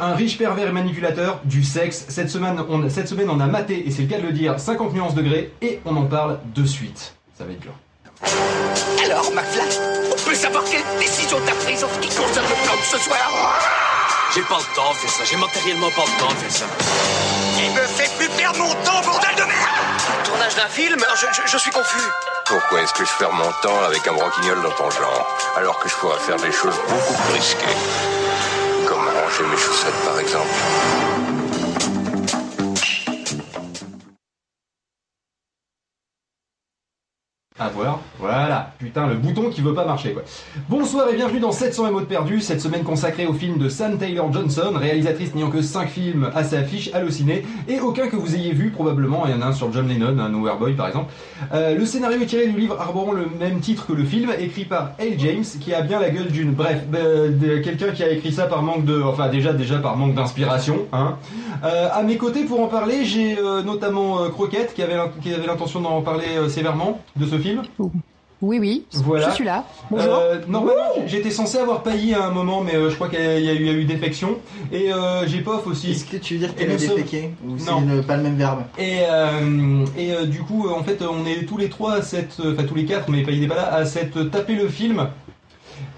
Un riche pervers et manipulateur, du sexe. Cette semaine, on, cette semaine, on a maté, et c'est le cas de le dire, 50 nuances degrés, et on en parle de suite. Ça va être dur. Alors, McFly, on peut savoir quelle décision t'as prise en ce qui concerne le plan de ce soir? J'ai pas le temps de faire ça, j'ai matériellement pas le temps de faire ça. Il me fait plus perdre mon temps, bordel de merde? Tournage d'un film? Je, je- je suis confus. Pourquoi est-ce que je perds mon temps avec un broquignol dans ton genre, alors que je pourrais faire des choses beaucoup plus risquées? Mes chaussettes, par exemple. Putain, le bouton qui veut pas marcher, quoi. Bonsoir et bienvenue dans 700 mots de perdu, cette semaine consacrée au film de Sam Taylor Johnson, réalisatrice n'ayant que 5 films à sa affiche halluciné, et aucun que vous ayez vu, probablement. Il y en a un sur John Lennon, un Nowhere Boy, par exemple. Euh, le scénario est tiré du livre arborant le même titre que le film, écrit par L. James, qui a bien la gueule d'une. Bref, quelqu'un qui a écrit ça par manque de. Enfin, déjà, déjà par manque d'inspiration, hein. Euh, à mes côtés, pour en parler, j'ai euh, notamment Croquette, qui avait, l'intention d'en parler sévèrement de ce film. Oui, oui, Voilà. je suis là. Bonjour. Euh, normalement, j'étais censé avoir Pailly à un moment, mais euh, je crois qu'il y a, il y a eu, il y a eu défection. Et euh, j'ai Pof aussi. Est-ce que tu veux dire Et qu'elle a nous sommes- déféqué Ou c'est Non. le- pas le même verbe Et, euh, et euh, du coup, euh, en fait, on est tous les trois à cette, enfin tous les quatre, mais Pailly n'est pas là, à cette taper le film.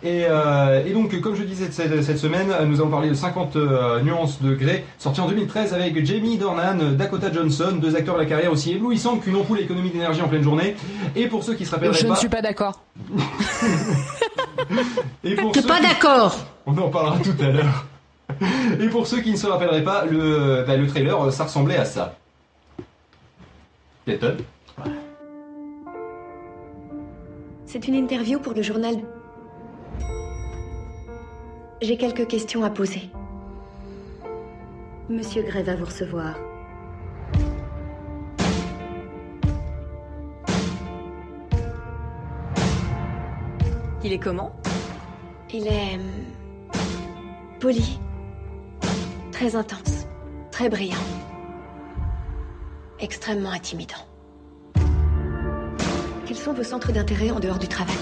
Et, euh, et donc, comme je disais cette, cette semaine, euh, nous allons parler de 50 euh, nuances de Grey, sorti en 2013 avec Jamie Dornan, Dakota Johnson, deux acteurs de la carrière aussi éblouissants qu'une ampoule à économie d'énergie en pleine journée. Et pour ceux qui se rappelleraient je pas, ne suis pas d'accord. et pour ceux pas qui- d'accord On en parlera tout à l'heure. Et pour ceux qui ne se rappelleraient pas, le, bah, le trailer, ça ressemblait à ça. C'est une interview pour le journal. J'ai quelques questions à poser. Monsieur Gray va vous recevoir. Il est comment? Il est... hum, poli. Très intense. Très brillant. Extrêmement intimidant. Quels sont vos centres d'intérêt en dehors du travail?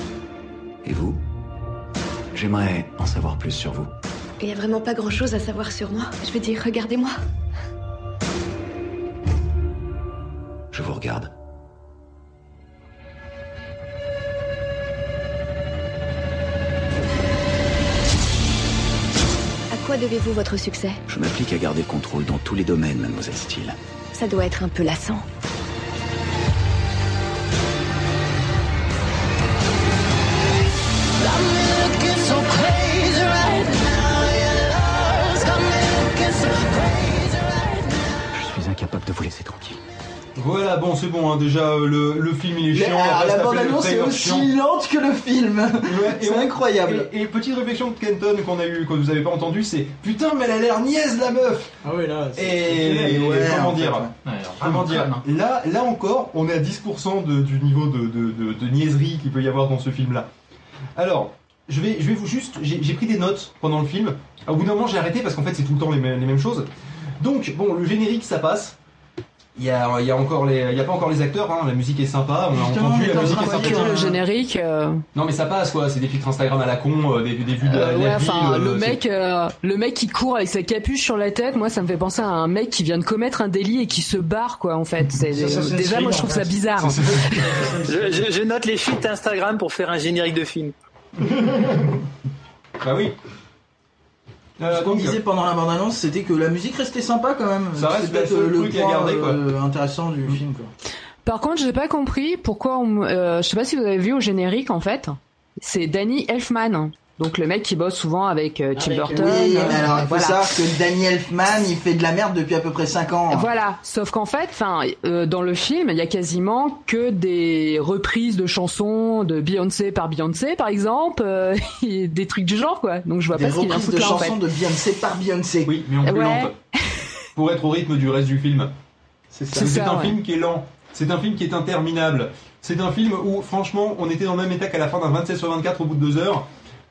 Et vous? J'aimerais en savoir plus sur vous. Il n'y a vraiment pas grand-chose à savoir sur moi. Je veux dire, regardez-moi. Je vous regarde. À quoi devez-vous votre succès? Je m'applique à garder le contrôle dans tous les domaines, mademoiselle Steele. Ça doit être un peu lassant. Voilà, bon, c'est bon, hein, déjà, euh, le, le film il est Mais, chiant. se La bande-annonce est aussi chiant. lente que le film Ouais, et C'est incroyable Et, et petite réflexion de Kenton qu'on a eu, que vous avez pas entendu, c'est putain, mais elle a l'air niaise la meuf Ah oui, là, c'est- Et Ouais, comment fait, dire ouais. Comment dire hein. là, là encore, on est à 10% de- du niveau de, de, de- de niaiserie qu'il peut y avoir dans ce film-là. Alors, je vais, je vais vous juste. J'ai j'ai pris des notes pendant le film. Au bout d'un moment, j'ai arrêté parce qu'en fait, c'est tout le temps les, mêmes- les mêmes choses. Donc, bon, le générique, ça passe. Il y a, il y a encore les, il y a pas encore les acteurs. Hein, la musique est sympa. On a Justement, entendu la musique est voyer le générique. euh, Non, mais ça passe quoi. C'est des filtres Instagram à la con, euh, des, des vues de la, euh, la ouais, ville, enfin, euh, le mec, euh, le mec qui court avec sa capuche sur la tête, moi, ça me fait penser à un mec qui vient de commettre un délit et qui se barre, quoi, en fait. C'est Ça, ça, c'est déjà, moi, je trouve ça bizarre. Je, je- je note les feeds Instagram pour faire un générique de film. Bah oui. Euh, Ce qu'on donc, disait pendant la bande-annonce, c'était que la musique restait sympa quand même. Ça reste C'est peut-être le truc à point, garder, quoi. euh, intéressant du film quoi. Par contre, j'ai pas compris pourquoi on, euh, je sais pas si vous avez vu au générique, en fait. C'est Danny Elfman. Donc, le mec qui bosse souvent avec euh, Tim Avec, Burton. Oui, euh, mais alors il faut voilà. savoir que Danny Elfman, il fait de la merde depuis à peu près 5 ans. Voilà, sauf qu'en fait, enfin, euh, dans le film, il y a quasiment que des reprises de chansons de Beyoncé par Beyoncé, par exemple, euh, et des trucs du genre, quoi. Donc je vois Des pas ce qu'il vient reprises de là, en fait. chansons de Beyoncé par Beyoncé. Oui, mais en plus Ouais. lente. Pour être au rythme du reste du film. C'est ça. C'est un ouais. film qui est lent. C'est un film qui est interminable. C'est un film où, franchement, on était dans le même état qu'à la fin d'un 27 sur 24 au bout de deux heures.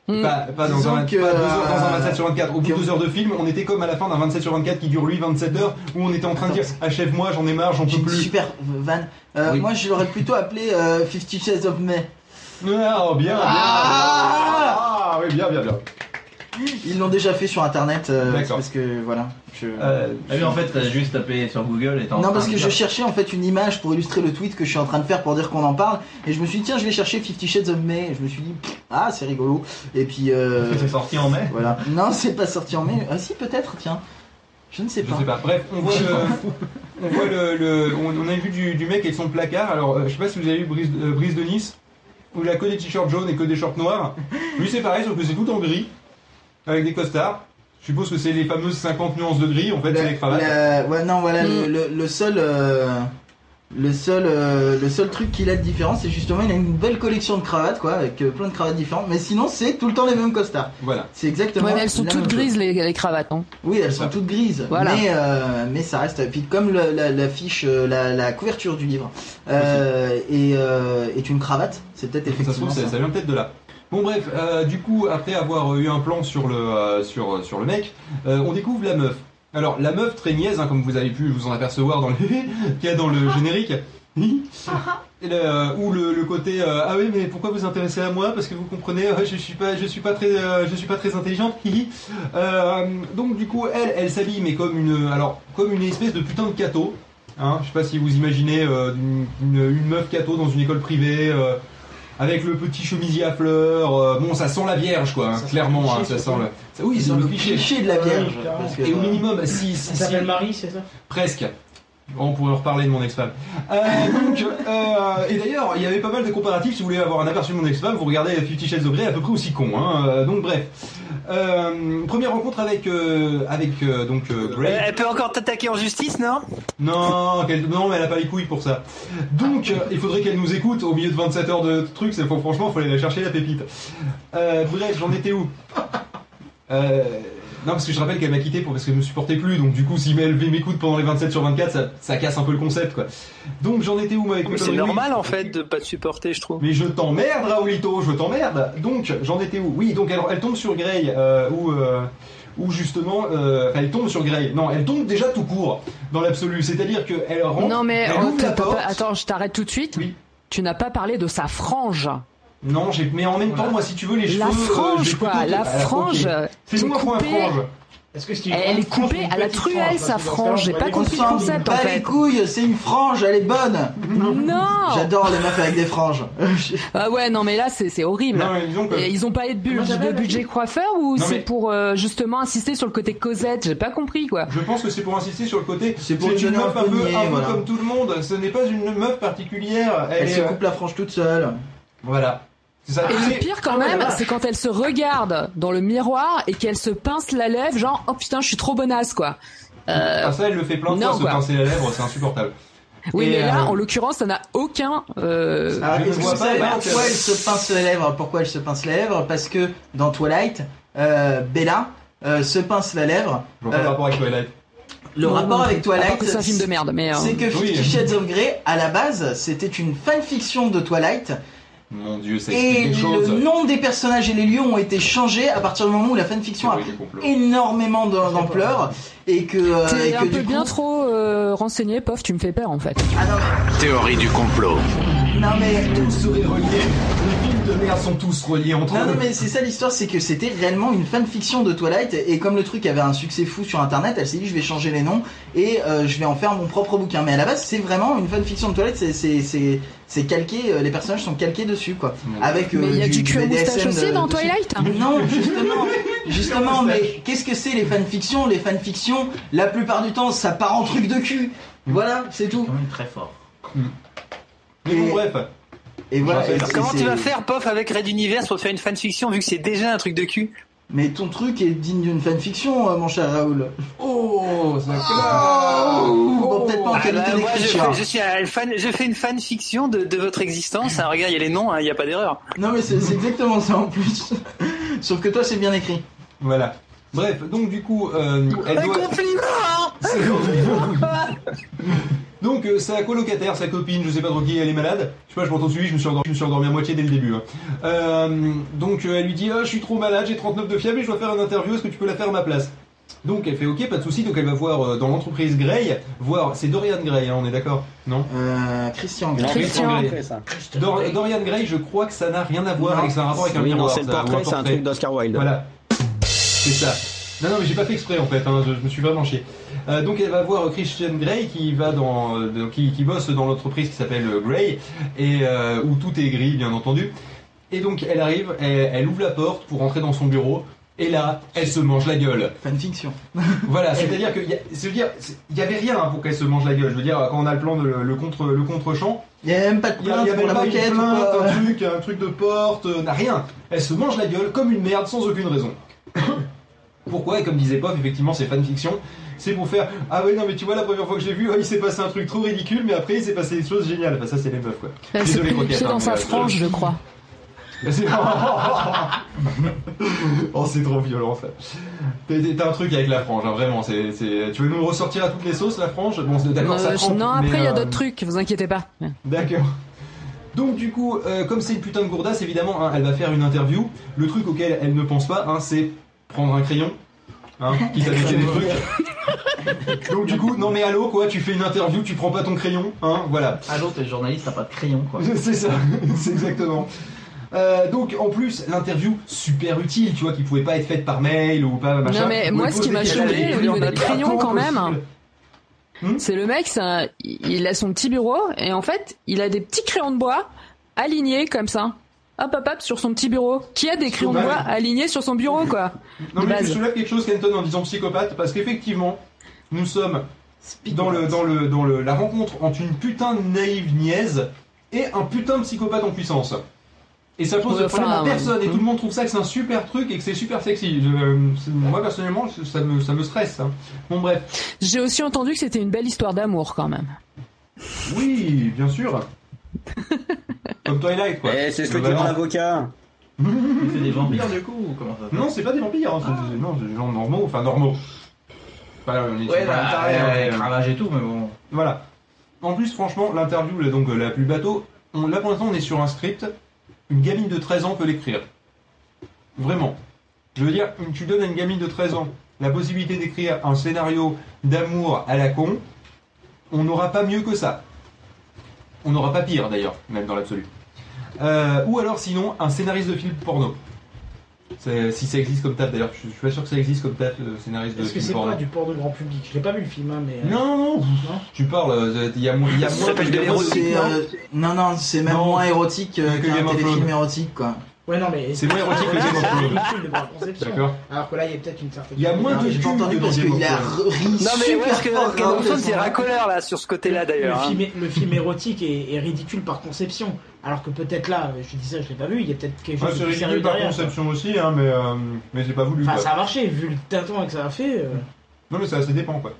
Mm. Pas, pas dans un, que, pas deux heures dans un euh, 27 sur 24. Au bout de que- deux heures de film, on était comme à la fin d'un 27 sur 24 qui dure lui 27 heures, où on était en train de dire achève-moi, j'en ai marre, j'en peux plus. super van. Euh, Oui. Moi je l'aurais plutôt appelé euh, Fifty Shades of May. Ah, bien, bien. Ah Ah, oui, bien, bien, bien. Ils l'ont déjà fait sur internet. euh, D'accord. parce que voilà. Je... Euh, Ah oui, en fait, t'as juste tapé sur Google et t'es en Non, train parce de que je dire- cherchais en fait une image pour illustrer le tweet que je suis en train de faire pour dire qu'on en parle. Et je me suis dit, tiens, je vais chercher Fifty Shades of May. Et je me suis dit, pff, ah, c'est rigolo. Et puis. Euh... Que c'est sorti en mai Voilà. Non, c'est pas sorti en mai. Ah, si, peut-être, tiens. Je ne sais Je pas. sais pas. Bref, on voit le, on voit le, le- on, on a vu du, du mec avec son placard. Alors, euh, je sais pas si vous avez vu Brise, euh, Brise de Nice, où il a que des t-shirts jaunes et que des shorts noirs. Lui, c'est pareil, sauf que c'est tout en gris, avec des costards. Je suppose que c'est les fameuses 50 nuances de gris. En fait, c'est les cravates. La- Ouais, non, voilà, le, Mm. le, le seul. euh, Le seul, euh, le seul truc qu'il a de différent, c'est justement il a une belle collection de cravates, quoi, avec euh, plein de cravates différentes. Mais sinon, c'est tout le temps les mêmes costards. Voilà. C'est exactement. Ouais, mais elles sont la toutes même chose. grises les, les cravates. Hein. Oui, elles sont toutes grises. Voilà. Mais, euh, mais ça reste. Puis comme le- la, la fiche, euh, la, la couverture du livre euh, est, euh, est une cravate, c'est peut-être Ça se effectivement trouve, ça, ça. ça vient peut-être de là. Bon bref, euh, du coup, après avoir eu un plan sur le, euh, sur, sur le mec, euh, on découvre la meuf. Alors, la meuf très niaise, hein, comme vous avez pu vous en apercevoir dans le qu'il y a dans le générique. Et le- euh, ou le, le côté euh, ah oui mais pourquoi vous intéressez à moi? Parce que vous comprenez euh, je suis pas je suis pas très euh, je suis pas très intelligente. Euh, donc du coup elle elle s'habille mais comme une alors comme une espèce de putain de cato hein, je sais pas si vous imaginez euh, une, une- une meuf cato dans une école privée euh, avec le petit chemisier à fleurs euh, bon ça sent la vierge quoi hein, clairement hein, ça sent le ça- oui Ça c'est sent le le cliché. cliché de la vierge, que- et au minimum si si, Marie, c'est ça? Presque. On pourrait reparler de mon ex-femme. Euh, donc, euh, et d'ailleurs, il y avait pas mal de comparatifs. Si vous voulez avoir un aperçu de mon ex-femme, vous regardez Fifty Shades of Grey, à peu près aussi con. Hein. Euh, donc, bref. Euh, première rencontre avec euh, avec euh, donc euh, Grey. Elle peut encore t'attaquer en justice, non? Non, non, mais elle a pas les couilles pour ça. Donc, euh, il faudrait qu'elle nous écoute au milieu de 27 heures de trucs. Franchement, il faut aller la chercher la pépite. Euh, bref, j'en étais où? Euh, Non, parce que je rappelle qu'elle m'a quitté pour parce qu'elle me supportait plus. Donc, du coup, si elle m'écoute pendant les 27 sur 24, ça, ça casse un peu le concept, quoi. Donc, j'en étais où, moi, avec Mais c'est normal en fait de pas te supporter, je trouve. mais je t'emmerde, Raoulito, je t'emmerde. Donc, j'en étais où? Oui, donc elle, elle tombe sur Grey, euh, où, euh, où justement, euh, enfin, elle tombe sur Grey. Non, elle tombe déjà tout court, dans l'absolu. C'est-à-dire qu'elle rentre, Non, mais elle ouvre la t'as pas- porte. attends, je t'arrête tout de suite. Oui. Tu n'as pas parlé de sa frange. Non, j'ai, mais en même temps, moi, si tu veux, les La cheveux. euh, frange, quoi, la Ah, frange, ok. qui est Fais-nous un point coupée. frange. Est-ce que c'est Elle est coupée à la truelle, sa frange. J'ai pas compris le concept en bat les fait. couilles, c'est une frange, elle est bonne. Non J'adore les meufs avec des franges. Ah ouais, non, mais là, c'est c'est horrible. Non, que- ils ont pas eu de, bu- budget coiffeur ou c'est pour euh, justement insister sur le côté Cosette J'ai pas compris quoi. Je pense que c'est pour insister sur le côté. C'est pour une donner meuf un peu, comme tout le monde. Ce n'est pas une meuf particulière. Elle, Elle est, se euh, coupe la frange toute seule. Voilà. Ça. Et le pire quand même, c'est quand elle se regarde dans le miroir et qu'elle se pince la lèvre, genre oh putain, je suis trop bonasse quoi. Euh, Ah, ça, elle le fait plein de non, fois, se pincer la lèvre, c'est insupportable. oui, Et, mais là, euh, en l'occurrence, ça n'a aucun. euh, Alors, je vois pas, bah, pourquoi elle se pince les lèvres Pourquoi elle se pince les lèvres Parce que dans Twilight, euh, Bella euh, se pince la lèvre. Je vois pas le Euh, rapport avec Twilight. Le rapport avec à part Twilight, c'est un film de merde, mais. euh, c'est que Oui. Fifty Shades of Grey, à la base, c'était une fanfiction de Twilight. Mon dieu, ça Et explique des choses. le nom des personnages et les lieux ont été changés à partir du moment où la fanfiction a pris énormément d'am- d'ampleur et que, euh, et T'es un peu coup- bien trop euh, renseigné, pof, tu me fais peur en fait. Ah non, Théorie du complot. non mais Tout serait relié. Les films de merde sont tous reliés entre Non, eux. non, mais c'est ça l'histoire, c'est que c'était réellement une fanfiction de Twilight, et comme le truc avait un succès fou sur internet, elle s'est dit je vais changer les noms et euh, je vais en faire mon propre bouquin. Mais à la base, c'est vraiment une fanfiction de Twilight, c'est- c'est- calqué, euh, les personnages sont calqués dessus quoi. Avec, euh, Mais il y a du cul moustache aussi de- dans. Twilight Non, justement, justement, mais qu'est-ce que c'est les fanfictions? Les fanfictions, la plupart du temps, ça part en truc de cul. Voilà, c'est tout. quand même très fort. Mais bon, bref. Et voilà. Comment tu vas faire, pof, avec Red Universe pour faire une fanfiction vu que c'est déjà un truc de cul Mais ton truc est digne d'une fanfiction, euh, mon cher Raoul. Oh, ça Bon, peut-être pas en Ah, qualité bah, je, d'écriture. fais, je suis un fan, je fais une fanfiction de, de votre existence. hein. regarde, il y a les noms, hein, il n'y a pas d'erreur. Non mais c'est exactement ça en plus. Sauf que toi c'est bien écrit. Voilà. Bref, donc du coup, euh, elle Un doit... compliment Donc euh, sa colocataire, sa copine, je sais pas trop qui, elle est malade. Je sais pas, je m'entends suivi, je me suis endormi, je me suis endormi à moitié dès le début. hein. Euh, donc euh, elle lui dit, ah, je suis trop malade, j'ai 39 de fièvre et je dois faire une interview, est-ce que tu peux la faire à ma place? Donc elle fait ok, pas de souci, donc elle va voir euh, dans l'entreprise Grey, voir, c'est Dorian Gray, hein, on est d'accord? Non? Euh, Christian. Non, Christian. Grey. Dor- Dorian Gray, je crois que ça n'a rien à voir avec, ça a un rapport avec un Oui, non, miroir. c'est le ça, ou un portrait, c'est un portrait. truc d'Oscar Wilde. Voilà. C'est ça. Non, non, mais j'ai pas fait exprès en fait, hein, je, je me suis vraiment chié. Euh, donc elle va voir Christian Grey qui va dans, euh, qui, qui bosse dans l'entreprise qui s'appelle euh, Grey et euh, où tout est gris bien entendu. Et donc elle arrive, elle, elle ouvre la porte pour rentrer dans son bureau et là elle se mange la gueule. Fanfiction. Voilà, c'est-à-dire que y a- avait rien hein, pour qu'elle se mange la gueule. Je veux dire, quand on a le plan de le, contre le contre champ, Il y a même pas de a- plainte il y pour la pas une plainte, un truc, un truc de porte, n'a rien. Elle se mange la gueule comme une merde sans aucune raison. Pourquoi Et comme disait Pof, effectivement, c'est fanfiction. C'est pour faire Ah ouais, non, mais tu vois, la première fois que j'ai vu, oh, il s'est passé un truc trop ridicule, mais après, il s'est passé des choses géniales. Enfin, ça, c'est les meufs, quoi. Les Croquette, pieds hein, dans sa euh, frange, je crois. C'est- oh, c'est trop violent ça. T'as un truc avec la frange, hein, vraiment. c'est c'est- Tu veux nous le ressortir à toutes les sauces, la frange? Bon, c'est- d'accord, ça Euh, trempe, non, après, il y a euh, d'autres trucs, vous inquiétez pas. D'accord. Donc du coup, euh, comme c'est une putain de gourdasse, évidemment, hein, elle va faire une interview. Le truc auquel elle ne pense pas, hein, c'est prendre un crayon, hein, à noter des trucs. Donc du coup, non mais allô quoi, tu fais une interview, tu prends pas ton crayon, hein, voilà. Allô, t'es journaliste, t'as pas de crayon quoi. C'est ça, c'est exactement. Euh, donc en plus l'interview super utile, tu vois, qui pouvait pas être faite par mail ou pas machin. Non, mais moi, ce qui m'a choqué au niveau des crayons, quand même, possible. C'est le mec, il a son petit bureau et en fait, il a des petits crayons de bois alignés comme ça. Hop, hop, hop, sur son petit bureau. Qui a des crayons de bois alignés sur son bureau, quoi Non mais je soulève quelque chose, Kenton, en disant psychopathe, parce qu'effectivement, nous sommes dans le dans le dans le la rencontre entre une putain de naïve niaise et un putain de psychopathe en puissance. Et ça pose Ouais, de problème à personne, et tout le monde trouve ça que c'est un super truc et que c'est super sexy. Je- euh, moi personnellement, ça me ça me stresse. hein. Bon bref. J'ai aussi entendu que c'était une belle histoire d'amour, quand même. Oui, bien sûr. Comme Twilight quoi. Eh, c'est ce que dit Globalement. mon avocat. C'est des vampires du coup ou comment ça se passe Non, c'est pas des vampires, hein, c'est des- non, c'est des gens normaux, enfin normaux. Pas, on est sur là, mais, cravage et tout, mais bon. Voilà. En plus, franchement, l'interview, là, donc euh, la plus bateau, on, là pour l'instant, on est sur un script. Une gamine de 13 ans peut l'écrire. Vraiment. Je veux dire, tu donnes à une gamine de 13 ans la possibilité d'écrire un scénario d'amour à la con, on n'aura pas mieux que ça. On n'aura pas pire d'ailleurs, même dans l'absolu. Euh, ou alors sinon, un scénariste de film porno. C'est- Si ça existe comme taf d'ailleurs, je suis pas sûr que ça existe comme taf, euh, scénariste de Est-ce que film c'est porno. pas du port de grand public? Je l'ai pas vu le film, hein, mais. euh, Non, non, tu parles, euh, il y a moins, il y a moins de de- euh, non, non, c'est même Non. moins érotique euh, Que qu'un Game of téléfilm Thrones. érotique, quoi. Ouais, non, mais. C'est moins érotique que Game of C'est Thrones. ridicule devant la conception. D'accord. Alors que là, il y a peut-être une certaine. Il y a moins de J'ai pas entendu parce Game qu'il a Thrones. ri Non mais super ouais, parce que fort, Game of Thrones de c'est racoleur là sur ce côté-là Le d'ailleurs. hein. film, est- le film érotique est, est ridicule par conception. Alors que peut-être là, je dis ça, je l'ai pas vu, il y a peut-être quelque Ouais, chose c'est de sérieux par derrière. quoi. conception aussi, hein, mais, euh, mais c'est pas voulu. Enfin, quoi. ça a marché, vu le tâton que ça a fait. euh, Non, mais ça, ça dépend, quoi.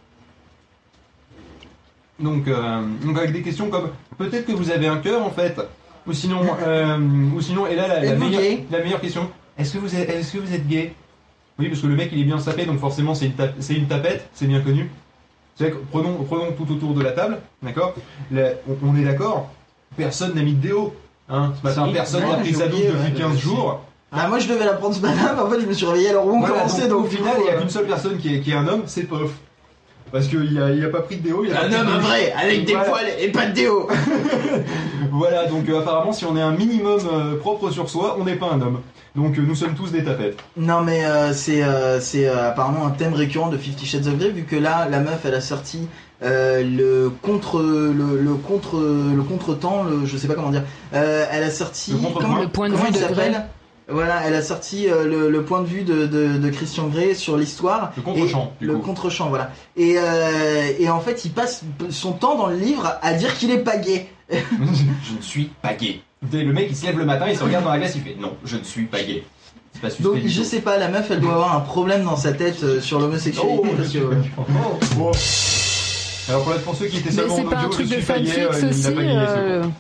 Donc, euh, donc avec des questions comme peut-être que vous avez un cœur en fait, ou sinon, euh, ou sinon, et là la, meilleure, la meilleure question, est-ce que vous êtes, est-ce que vous êtes gay? Oui, parce que le mec il est bien sapé, donc forcément c'est une, tape- c'est une tapette, c'est bien connu. C'est vrai que prenons, prenons tout autour de la table, d'accord? On est d'accord Personne n'a mis de déo, hein Ce matin, personne n'a pris sa douche depuis ouais. 15 jours. Ah, moi je devais la prendre ce matin, mais en fait je me suis réveillé alors où on Voilà, commençait, donc, donc au final, il n'y a euh, qu'une seule personne qui est, qui est un homme, c'est Pof. Parce qu'il a, il a pas pris de déo. Il a pas Un de homme vrai, avec des Voilà. poils et pas de déo Voilà, donc euh, apparemment, si on est un minimum euh, propre sur soi, on n'est pas un homme. Donc euh, nous sommes tous des tapettes. Non mais euh, c'est euh, c'est euh, apparemment un thème récurrent de Fifty Shades of Grey vu que là la meuf elle a sorti euh, le contre le, le contre le contretemps le je sais pas comment dire euh, elle a sorti Le contrepoint. comment- Le point de comment vue il de voilà elle a sorti euh, le, le point de vue de, de, de Christian Grey sur l'histoire Le contre-champ, le contre-champ voilà et euh, et en fait il passe son temps dans le livre à dire qu'il est pas gay je ne suis pas gay. Dès Le mec, il se lève le matin, il se regarde dans la glace, il fait non, je ne suis pas gay. Pas donc je sais pas la meuf elle doit avoir un problème dans sa tête euh, sur l'homosexualité Oh, parce que tout. Bon. Alors pour, pour ceux qui étaient Mais seulement c'est en pas un truc je de suis pas gay, fanfics euh, aussi, c'est euh, bon.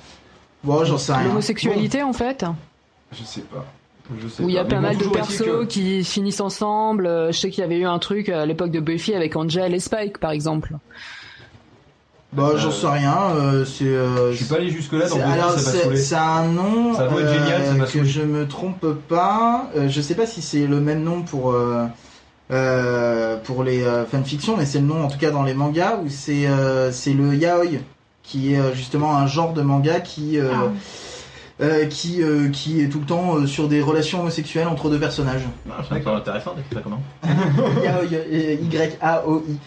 bon j'en sais rien l'homosexualité en fait Je sais pas. Je sais Où il y a Mais pas mal de persos que- qui finissent ensemble. Euh, Je sais qu'il y avait eu un truc à l'époque de Buffy avec Angel et Spike par exemple. Bah, j'en Euh, sais rien, euh, c'est. euh, Je suis pas allé jusque là dans c'est- alors, c'est- un nom Ça doit être génial, ça que je me trompe pas. Je sais pas si c'est le même nom pour euh, pour les euh, fanfictions, mais c'est le nom en tout cas dans les mangas où c'est euh, c'est le yaoi qui est euh, justement un genre de manga qui euh, euh, qui euh, qui est tout le temps euh, sur des relations homosexuelles entre deux personnages. Ah, c'est intéressant, ça comment Y A O I.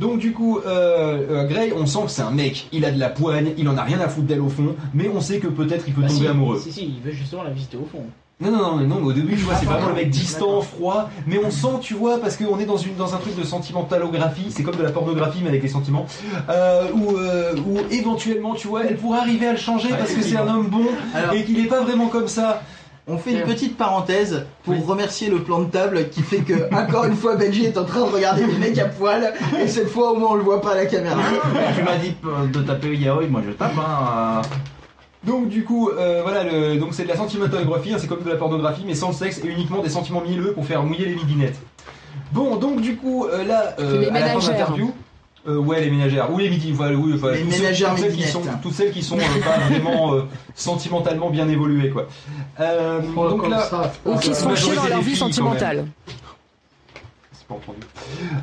Donc du coup, euh, euh, Grey, on sent que c'est un mec, il a de la poigne, il en a rien à foutre d'elle au fond, mais on sait que peut-être il peut Bah, tomber si, amoureux. Si, si, il veut justement la visiter au fond. Non, non, non, mais non, mais au début, tu vois, c'est vraiment le mec distant, froid, mais on sent, tu vois, parce qu'on est dans, une, dans un truc de sentimentalographie, c'est comme de la pornographie, mais avec les sentiments, euh, où, euh, où éventuellement, tu vois, elle pourrait arriver à le changer Ouais, parce que c'est un homme bon Alors- et qu'il est pas vraiment comme ça. On fait une petite parenthèse pour remercier le plan de table qui fait que, encore une fois, Benji est en train de regarder les mecs à poil et cette fois au moins on le voit pas à la caméra. Tu m'as dit euh, de taper yaoi, moi je tape. Hein. Donc du coup, euh, voilà, le, donc c'est de la sentimentalographie, hein, c'est comme de la pornographie, mais sans le sexe et uniquement des sentiments mielleux pour faire mouiller les midinettes. Bon, donc du coup, euh, là, euh, Les à la fin de euh, ouais, les ménagères, ou les midi, voilà, oui, enfin, Les ménagères toutes celles qui sont, toutes celles qui sont euh, pas vraiment euh, sentimentalement bien évoluées, quoi. Euh, donc là, Ou qui se font chier dans leur vie sentimentale. C'est pas entendu.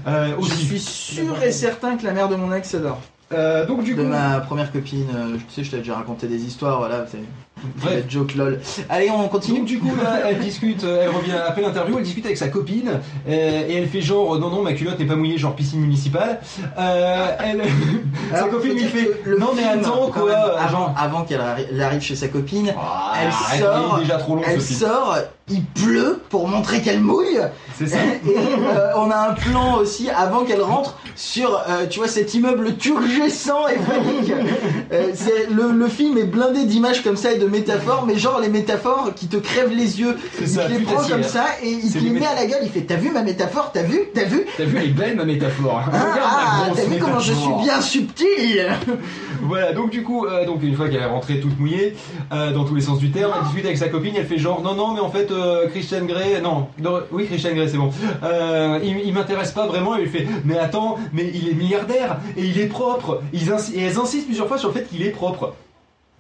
Euh, Je suis sûr et certain que la mère de mon ex adore. Euh, donc du De coup, ma première copine, euh, tu sais, je t'ai déjà raconté des histoires, voilà, c'est Une joke lol. Allez, on continue. Donc du coup là, elle discute, euh, elle revient après l'interview, elle discute avec sa copine euh, et elle fait genre euh, non non ma culotte n'est pas mouillée genre piscine municipale. Euh, elle, sa copine lui fait non mais attends quoi, même, avant, qu'elle arri- elle arrive chez sa copine, Ah, elle sort, il est déjà trop long elle sort, il pleut pour montrer qu'elle mouille. C'est ça. Et euh, on a un plan aussi avant qu'elle rentre sur, tu vois, cet immeuble turgescent et panique. Le film est blindé d'images comme ça et de métaphores, mais genre les métaphores qui te crèvent les yeux. Il ça, te les prend comme ça et il te les met à la gueule. Il fait T'as vu ma métaphore T'as vu T'as vu T'as vu elle est belle ma métaphore. Ah, ah, t'as vu comment je suis bien subtil Voilà, donc du coup, euh, donc une fois qu'elle est rentrée toute mouillée, euh, dans tous les sens du terme, elle discute avec sa copine, elle fait genre non non mais en fait euh, Christian Grey, non, non, oui Christian Grey c'est bon, il, il m'intéresse pas vraiment, elle lui fait mais attends, mais il est milliardaire et il est propre, Ils et elles insistent plusieurs fois sur le fait qu'il est propre.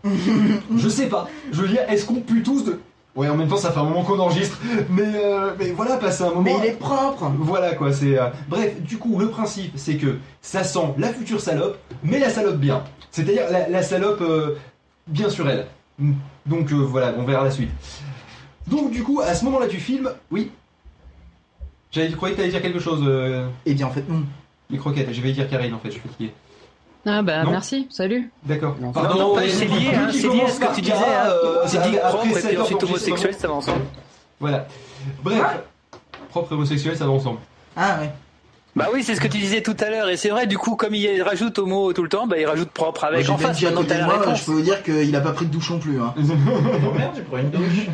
Je sais pas, je veux dire, est-ce qu'on pue tous de... Ouais, en même temps, ça fait un moment qu'on enregistre, mais, euh, mais voilà, passer un moment. Mais il est propre Voilà quoi, c'est. euh, Bref, du coup, le principe, c'est que ça sent la future salope, mais la salope bien. C'est-à-dire la, la salope euh, bien sur elle. Donc euh, voilà, on verra la suite. Donc du coup, à ce moment-là du film, oui. J'avais croyais que t'allais dire quelque chose. Euh... Eh bien, en fait, non. Les croquettes, je vais dire Karine en fait, je suis fatigué. Ah bah Non. merci, salut. D'accord. Non, non, pas- c'est lié, hein, c'est lié à ce que tu disais. hein. C'est dit propre et puis ensuite homosexuel, ça va ensemble. Voilà. Bref, propre et homosexuel, ça va ensemble. Ah ouais. Bah oui, c'est ce que tu disais tout à l'heure, et c'est vrai, du coup, comme il rajoute homo tout le temps, bah il rajoute propre avec Moi, en face, maintenant t'as la moi, réponse. je peux vous dire qu'il a pas pris de douche non plus. Hein. Oh merde, j'ai pris une douche.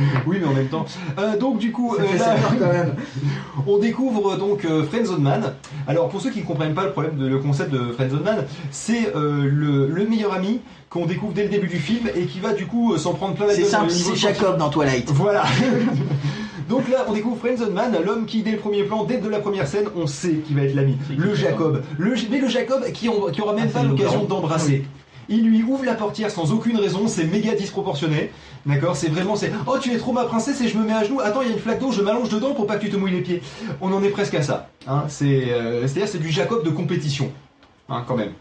Oui, mais en même temps. Euh, donc du coup, euh, là- quand même. On découvre donc euh, Friendzone Man. Alors pour ceux qui ne comprennent pas le problème de le concept de Friendzone Man, c'est euh, le, le meilleur ami qu'on découvre dès le début du film et qui va du coup euh, s'en prendre plein la C'est simple, c'est Jacob dans Twilight. Voilà. Donc là, on découvre Friendzone Man, l'homme qui, dès le premier plan, dès de la première scène, on sait qu'il va être l'ami. Le Jacob. Le, mais le Jacob qui, on- qui aura même Ah, pas l'occasion d'embrasser. Il lui ouvre la portière sans aucune raison, c'est méga disproportionné. D'accord C'est vraiment, c'est Oh, tu es trop ma princesse et je me mets à genoux. Attends, il y a une flaque d'eau, je m'allonge dedans pour pas que tu te mouilles les pieds. On en est presque à ça. Hein c'est, euh, c'est-à-dire, c'est du Jacob de compétition. Hein, quand même.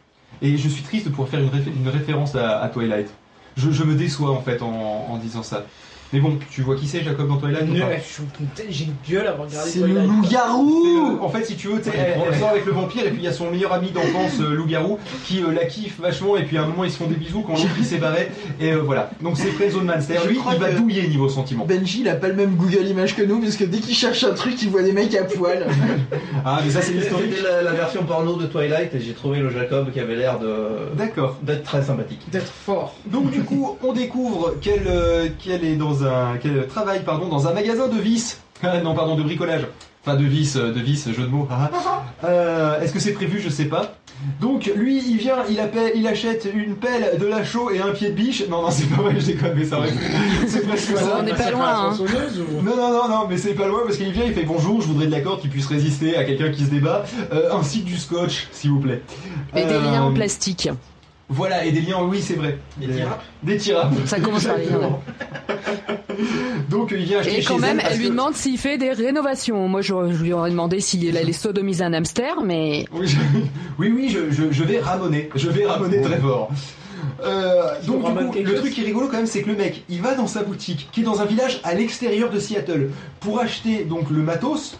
Et je suis triste pour faire une, réfé- une référence à, à Twilight. Je, je me déçois en fait en disant ça. Mais bon, tu vois qui c'est Jacob dans Twilight ou pas Ouais, je suis- J'ai une gueule à regarder C'est le Twilight. Loup-garou En fait, si tu veux, tu sais, elle, elle sort avec le vampire et puis il y a son meilleur ami d'enfance, euh, loup-garou, qui euh, la kiffe vachement et puis à un moment ils se font des bisous quand l'autre il s'est barré et euh, voilà. Donc c'est Friendzone Man, c'est-à-dire Je lui, crois il va que- douiller niveau sentiment. Benji, il a pas le même Google Image que nous, parce que dès qu'il cherche un truc, il voit des mecs à poil. Ah, mais ça c'est l'historique. C'était la, la version porno de Twilight et j'ai trouvé le Jacob qui avait l'air de D'accord. d'être très sympathique. D'être fort. Donc du coup, on découvre qu'elle euh, qu'elle est dans un qu'elle travaille pardon dans un magasin de vis. Ah, non, pardon, de bricolage. Enfin de vis, euh, de vis, jeu de mots. Euh, Est-ce que c'est prévu? Je sais pas. Donc lui, il vient, il, appelle, il achète une pelle, de la chaux et un pied de biche. Non, non, c'est pas vrai, je déconne, mais ça aurait. C'est presque ça. On n'est pas loin, hein. Non, non, non, non, mais c'est pas loin parce qu'il vient, il fait bonjour, je voudrais de la corde qui puisse résister à quelqu'un qui se débat, euh, ainsi que du scotch, s'il vous plaît. Et des Euh, liens en plastique. Voilà, et des liens, oui, c'est vrai. Des tirapes. Ça commence par les liens. Donc il vient acheter Et chez quand même, elle lui que- demande s'il fait des rénovations. Moi, je, je lui aurais demandé s'il allait sodomiser un hamster, mais Oui, je- oui, oui, je, je- je vais ramoner. Je vais ramoner très fort. Euh, donc du coup, le truc qui est rigolo quand même, c'est que le mec, il va dans sa boutique, qui est dans un village à l'extérieur de Seattle, pour acheter donc le matos.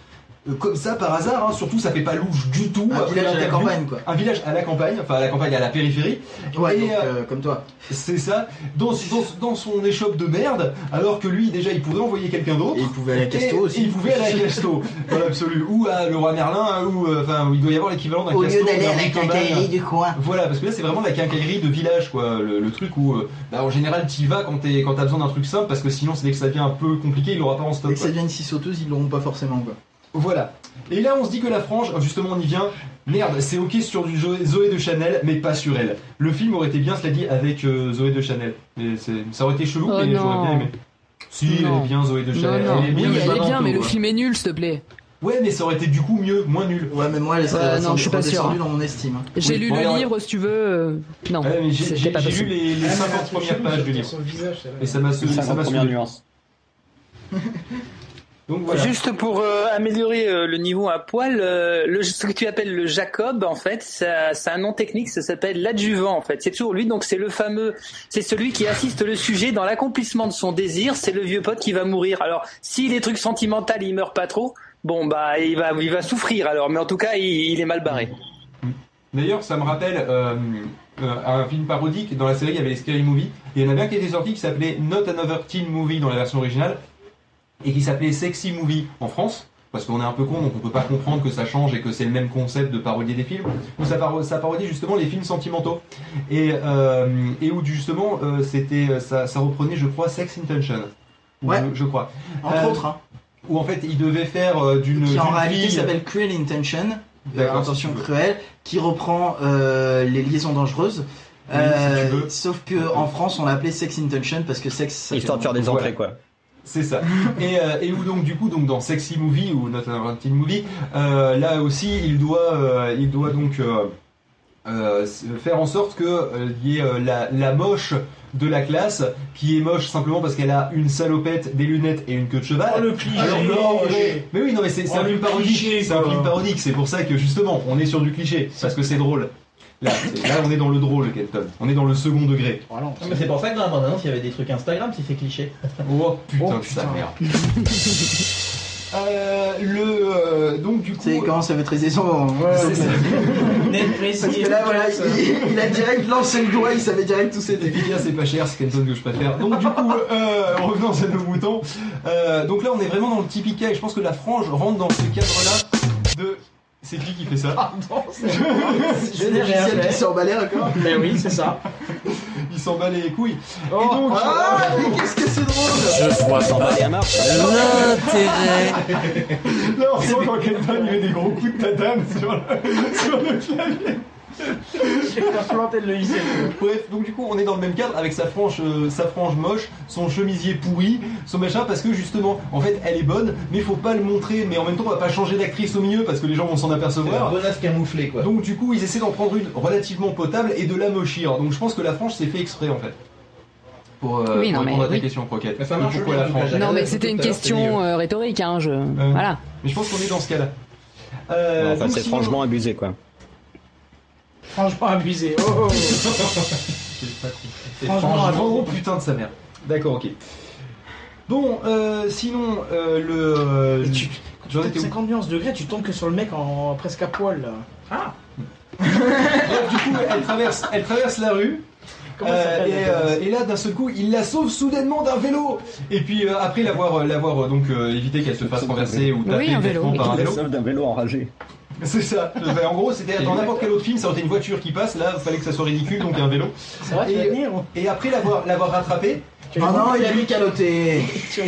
Euh, Comme ça par hasard, hein, surtout ça fait pas louche du tout. Un village à la campagne, quoi. Un village à la campagne, enfin à la campagne, à la périphérie. Ouais, Et, donc, euh, euh, comme toi. C'est ça, dans, dans, dans son échoppe de merde, alors que lui déjà il pouvait envoyer quelqu'un d'autre. Et il pouvait aller à Casto Et- aussi. et il pouvait aller à Casto, dans l'absolu. Ou à le roi Merlin, ou enfin, où il doit y avoir l'équivalent d'un Au Casto. lieu d'aller à la quincaillerie du coin. Voilà, parce que là c'est vraiment la quincaillerie de village, quoi. Le, le truc où, bah, en général, t'y vas quand t'as besoin d'un truc simple, parce que sinon, c'est dès que ça devient un peu compliqué, il l'aura pas en stock. Dès que ça devient une scie sauteuse, ils l'auront pas forcément, quoi. Voilà. Et là, on se dit que la frange, justement, on y vient. Merde, c'est ok sur du Zoé de Chanel, mais pas sur elle. Le film aurait été bien, cela dit, avec euh, Zoé de Chanel. Et c'est- ça aurait été chelou, Oh mais non. j'aurais bien aimé. Si, elle Non. est bien, Zoé de Non, Chanel. non. Elle est bien, Oui, mais elle est bien, mais le film est nul, s'il te plaît. Ouais, mais ça aurait été du coup mieux, moins nul. Ouais, mais moi, elle serait Euh, non, je suis pas sûr. dans mon estime. J'ai Oui, lu bon, le livre, si tu veux. euh, Non, Ouais, mais j'ai- lu les, les Ah, mais un 50 truc premières pages du livre. Et ça m'a ça 50 m'a nuances. Donc voilà. Juste pour euh, améliorer euh, le niveau à poil, euh, le, ce que tu appelles le Jacob, en fait, ça- c'est un nom technique, ça s'appelle l'adjuvant, en fait. C'est toujours lui, donc c'est le fameux, c'est celui qui assiste le sujet dans l'accomplissement de son désir, c'est le vieux pote qui va mourir. Alors, si les trucs sentimentaux, il meurt pas trop, bon, bah, il va, il va souffrir alors, mais en tout cas, il, il est mal barré. D'ailleurs, ça me rappelle un film parodique. Dans la série, il y avait les Scary Movie. Et il y en avait un qui était sorti qui s'appelait Not Another Teen Movie dans la version originale. Et qui s'appelait Sexy Movie en France. Parce qu'on est un peu con, donc on peut pas comprendre que ça change et que c'est le même concept de parodier des films. Où ça, paro- ça parodie justement les films sentimentaux. Et, euh, et où justement, euh, c'était, ça, ça reprenait, je crois, Sex Intention. Ou Ouais. Je, je crois. Entre Euh, autres, hein. Où en fait, il devait faire euh, d'une. Qui en réalité s'appelle Cruel Intention. euh, D'accord, Intention si cruelle, qui reprend euh, les liaisons dangereuses. Oui, si Euh, tu veux. sauf que en France, on l'a appelé Sex Intention parce que sexe. ça Histoire de faire des entrées, quoi. C'est ça. Et, euh, et où donc du coup donc dans Sexy Movie ou Not Another Teen Movie, euh, là aussi il doit euh, il doit donc euh, faire en sorte que il y ait la, la moche de la classe qui est moche simplement parce qu'elle a une salopette, des lunettes et une queue de cheval. Oh, le cliché, Alors, non, mais, cliché. mais oui non mais c'est Oh, un le film parodique. C'est un film parodique. C'est pour ça que justement on est sur du cliché parce que c'est drôle. Là, c'est- là on est dans le drôle, Kenton. On est dans le second degré. Mais c'est pour ça que dans la bande-annonce, il y avait des trucs Instagram si c'est cliché. Oh putain, Oh, putain. mère. Euh, le euh, donc du coup C'est comment ça maîtriser son. C'est ça. Net, précis, Parce que là, voilà, il, il a direct lancé le doigt, il savait direct tout c'était. Efficace et pas cher, c'est Kenton que je préfère. Donc du coup, euh, revenons à nos moutons. Euh, donc là, on est vraiment dans le typique cas et je pense que la frange rentre dans ce cadre-là de... C'est qui qui fait ça Pardon, c'est C'est Je n'ai rien logiciel fait. qui emballé encore. Mais oui, c'est ça. Il s'en bat les couilles. Oh, et donc... Ah, mais qu'est-ce que c'est drôle Je vois s'emballer à marche. L'intérêt. Là, on sent quand Kenton il met des gros coups de tatane sur le, sur le clavier. J'ai pas planté le logiciel. Bref, donc du coup, on est dans le même cadre avec sa frange, euh, sa frange moche, son chemisier pourri, son machin, parce que justement, en fait, elle est bonne, mais il faut pas le montrer, mais en même temps, on va pas changer d'actrice au milieu parce que les gens vont s'en apercevoir. bonasse camouflée, quoi. Donc du coup, ils essaient d'en prendre une relativement potable et de la mochir. Donc je pense que la frange c'est fait exprès en fait. Pour, euh, Oui, pour non, mais répondre à ta oui. question, Croquette. Mais ça Et marche pourquoi bien, la donc, frange la Non, mais c'était une question euh, rhétorique, hein. Je... Voilà. Mais je pense qu'on est dans ce cas-là. Euh, Enfin, c'est sinon- franchement abusé, quoi. Franchement abusé. Oh, oh. C'est Franchement, franchement, abusé. oh putain de sa mère. D'accord, ok. Bon, euh, sinon, euh, le. euh, Et tu, 50 nuances degrés, tu tombes que sur le mec en presque à poil là. Ah Bref, du coup, elle traverse, elle traverse la rue. Euh, et, euh, et là, d'un seul coup, il la sauve soudainement d'un vélo. Et puis euh, après l'avoir, l'avoir donc euh, évité qu'elle se fasse renverser ou taper Oui, par un vélo. D'un vélo enragé. C'est ça. Enfin, en gros, c'était dans n'importe quel autre film, ça aurait été une voiture qui passe. Là, il fallait que ça soit ridicule, donc un vélo. C'est vrai, tu vas Et, venir ou et après l'avoir, l'avoir rattrapé. Ah non, il a lui caloté.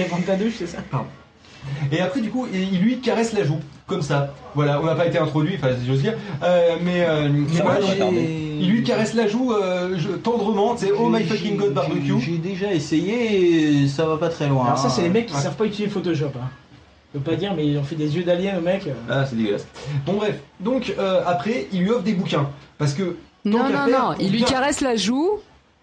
prendre ta douche, c'est ça? Et après, du coup, il lui caresse la joue, comme ça. Voilà, on n'a pas été introduit, enfin, si j'ose dire. Euh, mais euh, mais Ça moi, va, j'ai- j'ai- il lui caresse la joue euh, je- tendrement. C'est Oh my fucking god barbecue. J'ai déjà essayé et ça va pas très loin. Alors ça, c'est les mecs qui Ouais. savent pas utiliser Photoshop. Hein. Je peux pas dire, mais ils ont fait des yeux d'alien au mec. Ah, c'est dégueulasse. Bon, bref. Donc, euh, après, il lui offre des bouquins. Parce que. Non, non, faire, non. Il lui caresse la joue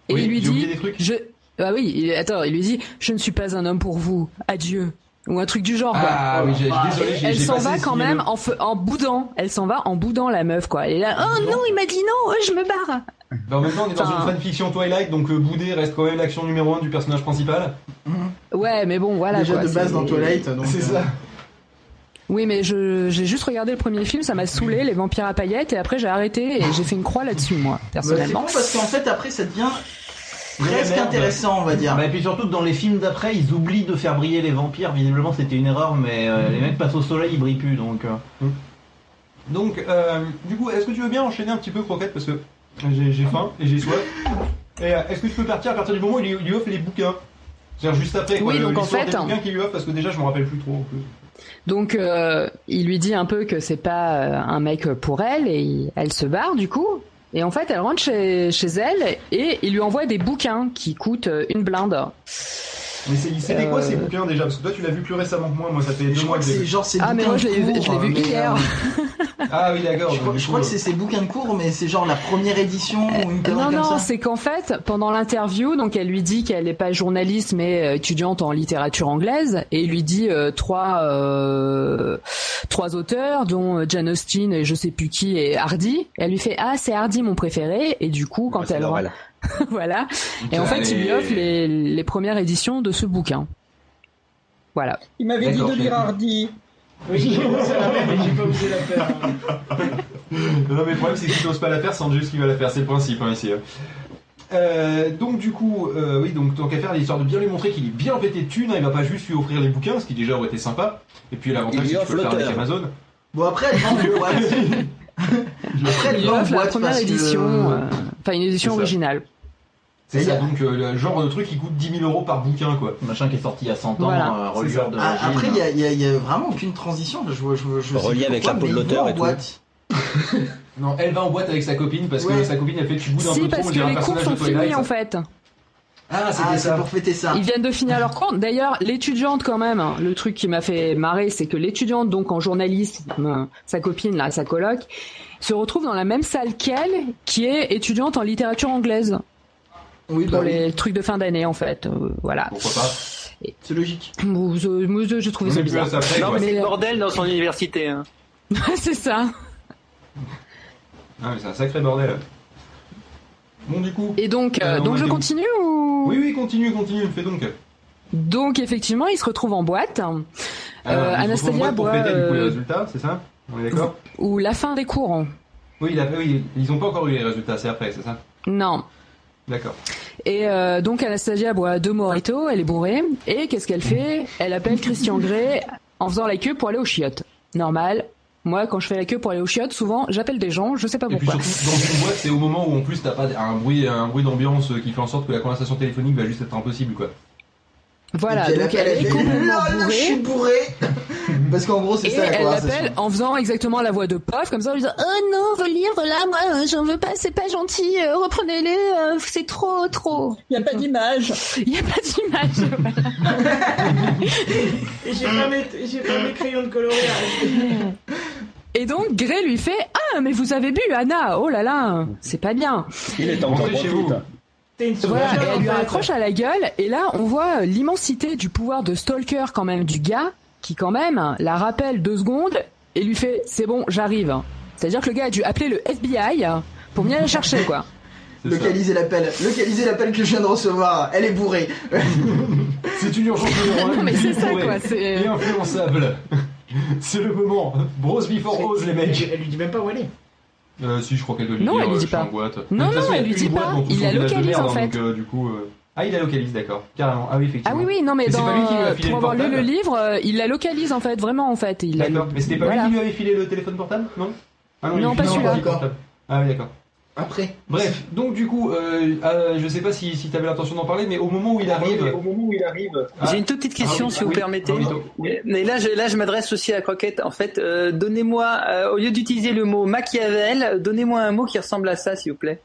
et Oui, il lui dit des trucs. Je. Ah oui, il... attends, il lui dit Je ne suis pas un homme pour vous. Adieu. Ou un truc du genre, quoi. Ah oui, j'ai- désolé, elle j'ai s'en va quand même en, fe- en boudant. Elle s'en va en boudant la meuf, quoi. Elle est là, oh non, il m'a dit non, euh, je me barre. Bah, en même temps, on est dans Enfin- une fanfiction Twilight, donc euh, bouder reste quand même l'action numéro 1 du personnage principal. Ouais, mais bon, voilà. Déjà quoi, de base dans Twilight, donc. C'est euh, ça. Oui, mais je- j'ai juste regardé le premier film, ça m'a saoulé, les vampires à paillettes, et après j'ai arrêté et j'ai fait une croix là-dessus, moi, bah, c'est personnellement. bon parce qu'en fait après ça devient presque merde. intéressant on va dire. Bah, et puis surtout que dans les films d'après, ils oublient de faire briller les vampires. Visiblement, c'était une erreur, mais euh, les mecs passent au soleil, ils brillent plus. Donc, euh. Donc, euh, du coup, est-ce que tu veux bien enchaîner un petit peu, Croquette Parce que j'ai faim et j'ai soif. Et est-ce que tu peux partir à partir du moment où il lui, offre les bouquins? C'est-à-dire juste après, quoi, Oui, donc en fait- des bouquins qu'il lui offre, parce que déjà, je me rappelle plus trop. en plus. Donc euh, il lui dit un peu que c'est pas un mec pour elle et il- elle se barre du coup. Et en fait, elle rentre chez, elle et il lui envoie des bouquins qui coûtent euh, une blinde. Mais c'est- c'était quoi Euh, ces bouquins déjà? Parce que toi, tu l'as vu plus récemment que moi. Moi, ça fait deux mois que c'est vu. genre ces Ah, mais moi, je l'ai- vu hier. euh, Ah oui, d'accord. Je crois, que euh, c'est ces bouquins de cours, mais c'est genre la première édition ou une Non, non, c'est qu'en fait, pendant l'interview, donc elle lui dit qu'elle n'est pas journaliste mais euh, étudiante en littérature anglaise, et il lui dit euh, trois euh, trois auteurs, dont euh, Jane Austen et je sais plus qui et Hardy. Et elle lui fait ah c'est Hardy mon préféré, et du coup quand c'est elle Voilà, et en fait il lui offre les, les premières éditions de ce bouquin. Voilà. Il m'avait dit de lire j'ai- Hardy. Oui, c'est la même, mais j'ai pas osé la faire. Non mais le problème c'est qu'il n'ose pas la faire sans juste qu'il va la faire, c'est le principe hein, ici. hein. Euh, donc du coup, euh, oui, donc tant qu'à faire l'histoire de bien lui montrer qu'il est bien pété de thunes, hein, il va pas juste lui offrir les bouquins, ce qui déjà aurait été sympa. Et puis l'avantage c'est que tu peux le faire avec. Amazon. Bon après elle vend offre la boîte première édition, euh, enfin une édition originale. C'est ça, a- donc euh, le genre de truc qui coûte 10 000 euros par bouquin quoi. Machin qui est sorti il y a 100 ans, Voilà. euh, ça. de Ah, après il y a, il y a- y a vraiment aucune transition. Je, vois- je, je Relié avec la peau de l'auteur et tout. boîte. Non, elle va en boîte avec sa copine parce que Ouais. sa copine elle fait tu boudes un Si, peu trop, parce on que dirait un les cours personnage sont de Twilight. finis en fait. Ah, c'était Ah c'est ça. pour fêter ça. Ils viennent de finir leur cours. D'ailleurs, l'étudiante quand même, hein, le truc qui m'a fait marrer, c'est que l'étudiante, donc en journalisme, euh, sa copine là, sa coloc, se retrouve dans la même salle qu'elle, qui est étudiante en littérature anglaise Oui bah pour oui. les trucs de fin d'année en fait. Euh, voilà. Pourquoi pas C'est logique. Bon, je- moi, je- J'ai trouvé ça bizarre. après, Non, mais c'est le bordel dans son université. hein. c'est ça. Ah, mais c'est un sacré bordel. Bon du coup. Et donc, euh, Euh, on donc je continue ou Oui oui, continue, continue, fais donc. Donc effectivement, ils se retrouvent en boîte. Alors, Euh, retrouvent en Anastasia boîte pour boit, fêter du coup les résultats, c'est ça? On est d'accord? Ou la fin des cours. Oui, il ils ont pas encore eu les résultats, c'est après, c'est ça? Non. D'accord. Et euh, donc Anastasia boit deux mojitos, elle est bourrée. Et qu'est-ce qu'elle fait? Elle appelle Christian Grey en faisant la queue pour aller aux chiottes. Normal. Moi, quand je fais la queue pour aller aux chiottes, souvent, j'appelle des gens, je sais pas Et puis pourquoi. surtout, dans une boîte, c'est au moment où en plus t'as pas un bruit, un bruit d'ambiance qui fait en sorte que la conversation téléphonique va juste être impossible, quoi. Voilà, donc elle est complètement là, je suis bourrée. bourré. Parce qu'en gros c'est ça la elle l'appelle en faisant exactement la voix de Pof, comme ça en lui disant Oh non, livres là, moi, euh, j'en veux pas, c'est pas gentil, euh, reprenez-les, euh, c'est trop, trop. Il n'y a pas d'image. Il y a pas d'image. Et j'ai pas mes, j'ai pas mes crayons de colorer. Et donc Grey lui fait Ah, mais vous avez bu, Anna, oh là là, c'est pas bien. Il est Rentrez chez vous. Voilà, et elle lui raccroche à la gueule, et là on voit l'immensité du pouvoir de Stalker quand même du gars, qui quand même la rappelle deux secondes et lui fait c'est bon, j'arrive. C'est-à-dire que le gars a dû appeler le FBI pour venir la chercher quoi. Localiser l'appel. Localiser l'appel que je viens de recevoir. Elle est bourrée. C'est une urgence numéro un. Non, mais c'est ça, quoi, c'est- Et influençable. c'est le moment. Bros before Oz, les mecs. elle lui dit même pas où elle est. Euh, si, je crois qu'elle doit lui Non, dire, elle lui euh, dit pas. en boîte. Non, non, elle lui dit pas. Il la localise, merde, en hein, fait. donc, euh, du coup, euh, Ah, il la localise, d'accord. Carrément. Ah oui, Ah effectivement. oui oui non mais c'est dans, pas lui qui lui a filé pour le avoir lu le livre, euh, il la localise en fait vraiment en fait. D'accord. Mais c'était pas Voilà. lui qui lui avait filé le téléphone portable, non? Ah Non, il pas celui-là. Ah oui, d'accord. Après. Bref, donc du coup, euh, euh, je sais pas si, si tu avais l'intention d'en parler, mais au moment où il arrive. Au moment où il arrive. Ah. J'ai une toute petite question, Ah oui, si vous oui, permettez. ah Mais- là, je, là, je m'adresse aussi à Croquette. En fait, euh, donnez-moi, euh, au lieu d'utiliser le mot Machiavel, donnez-moi un mot qui ressemble à ça, s'il vous plaît.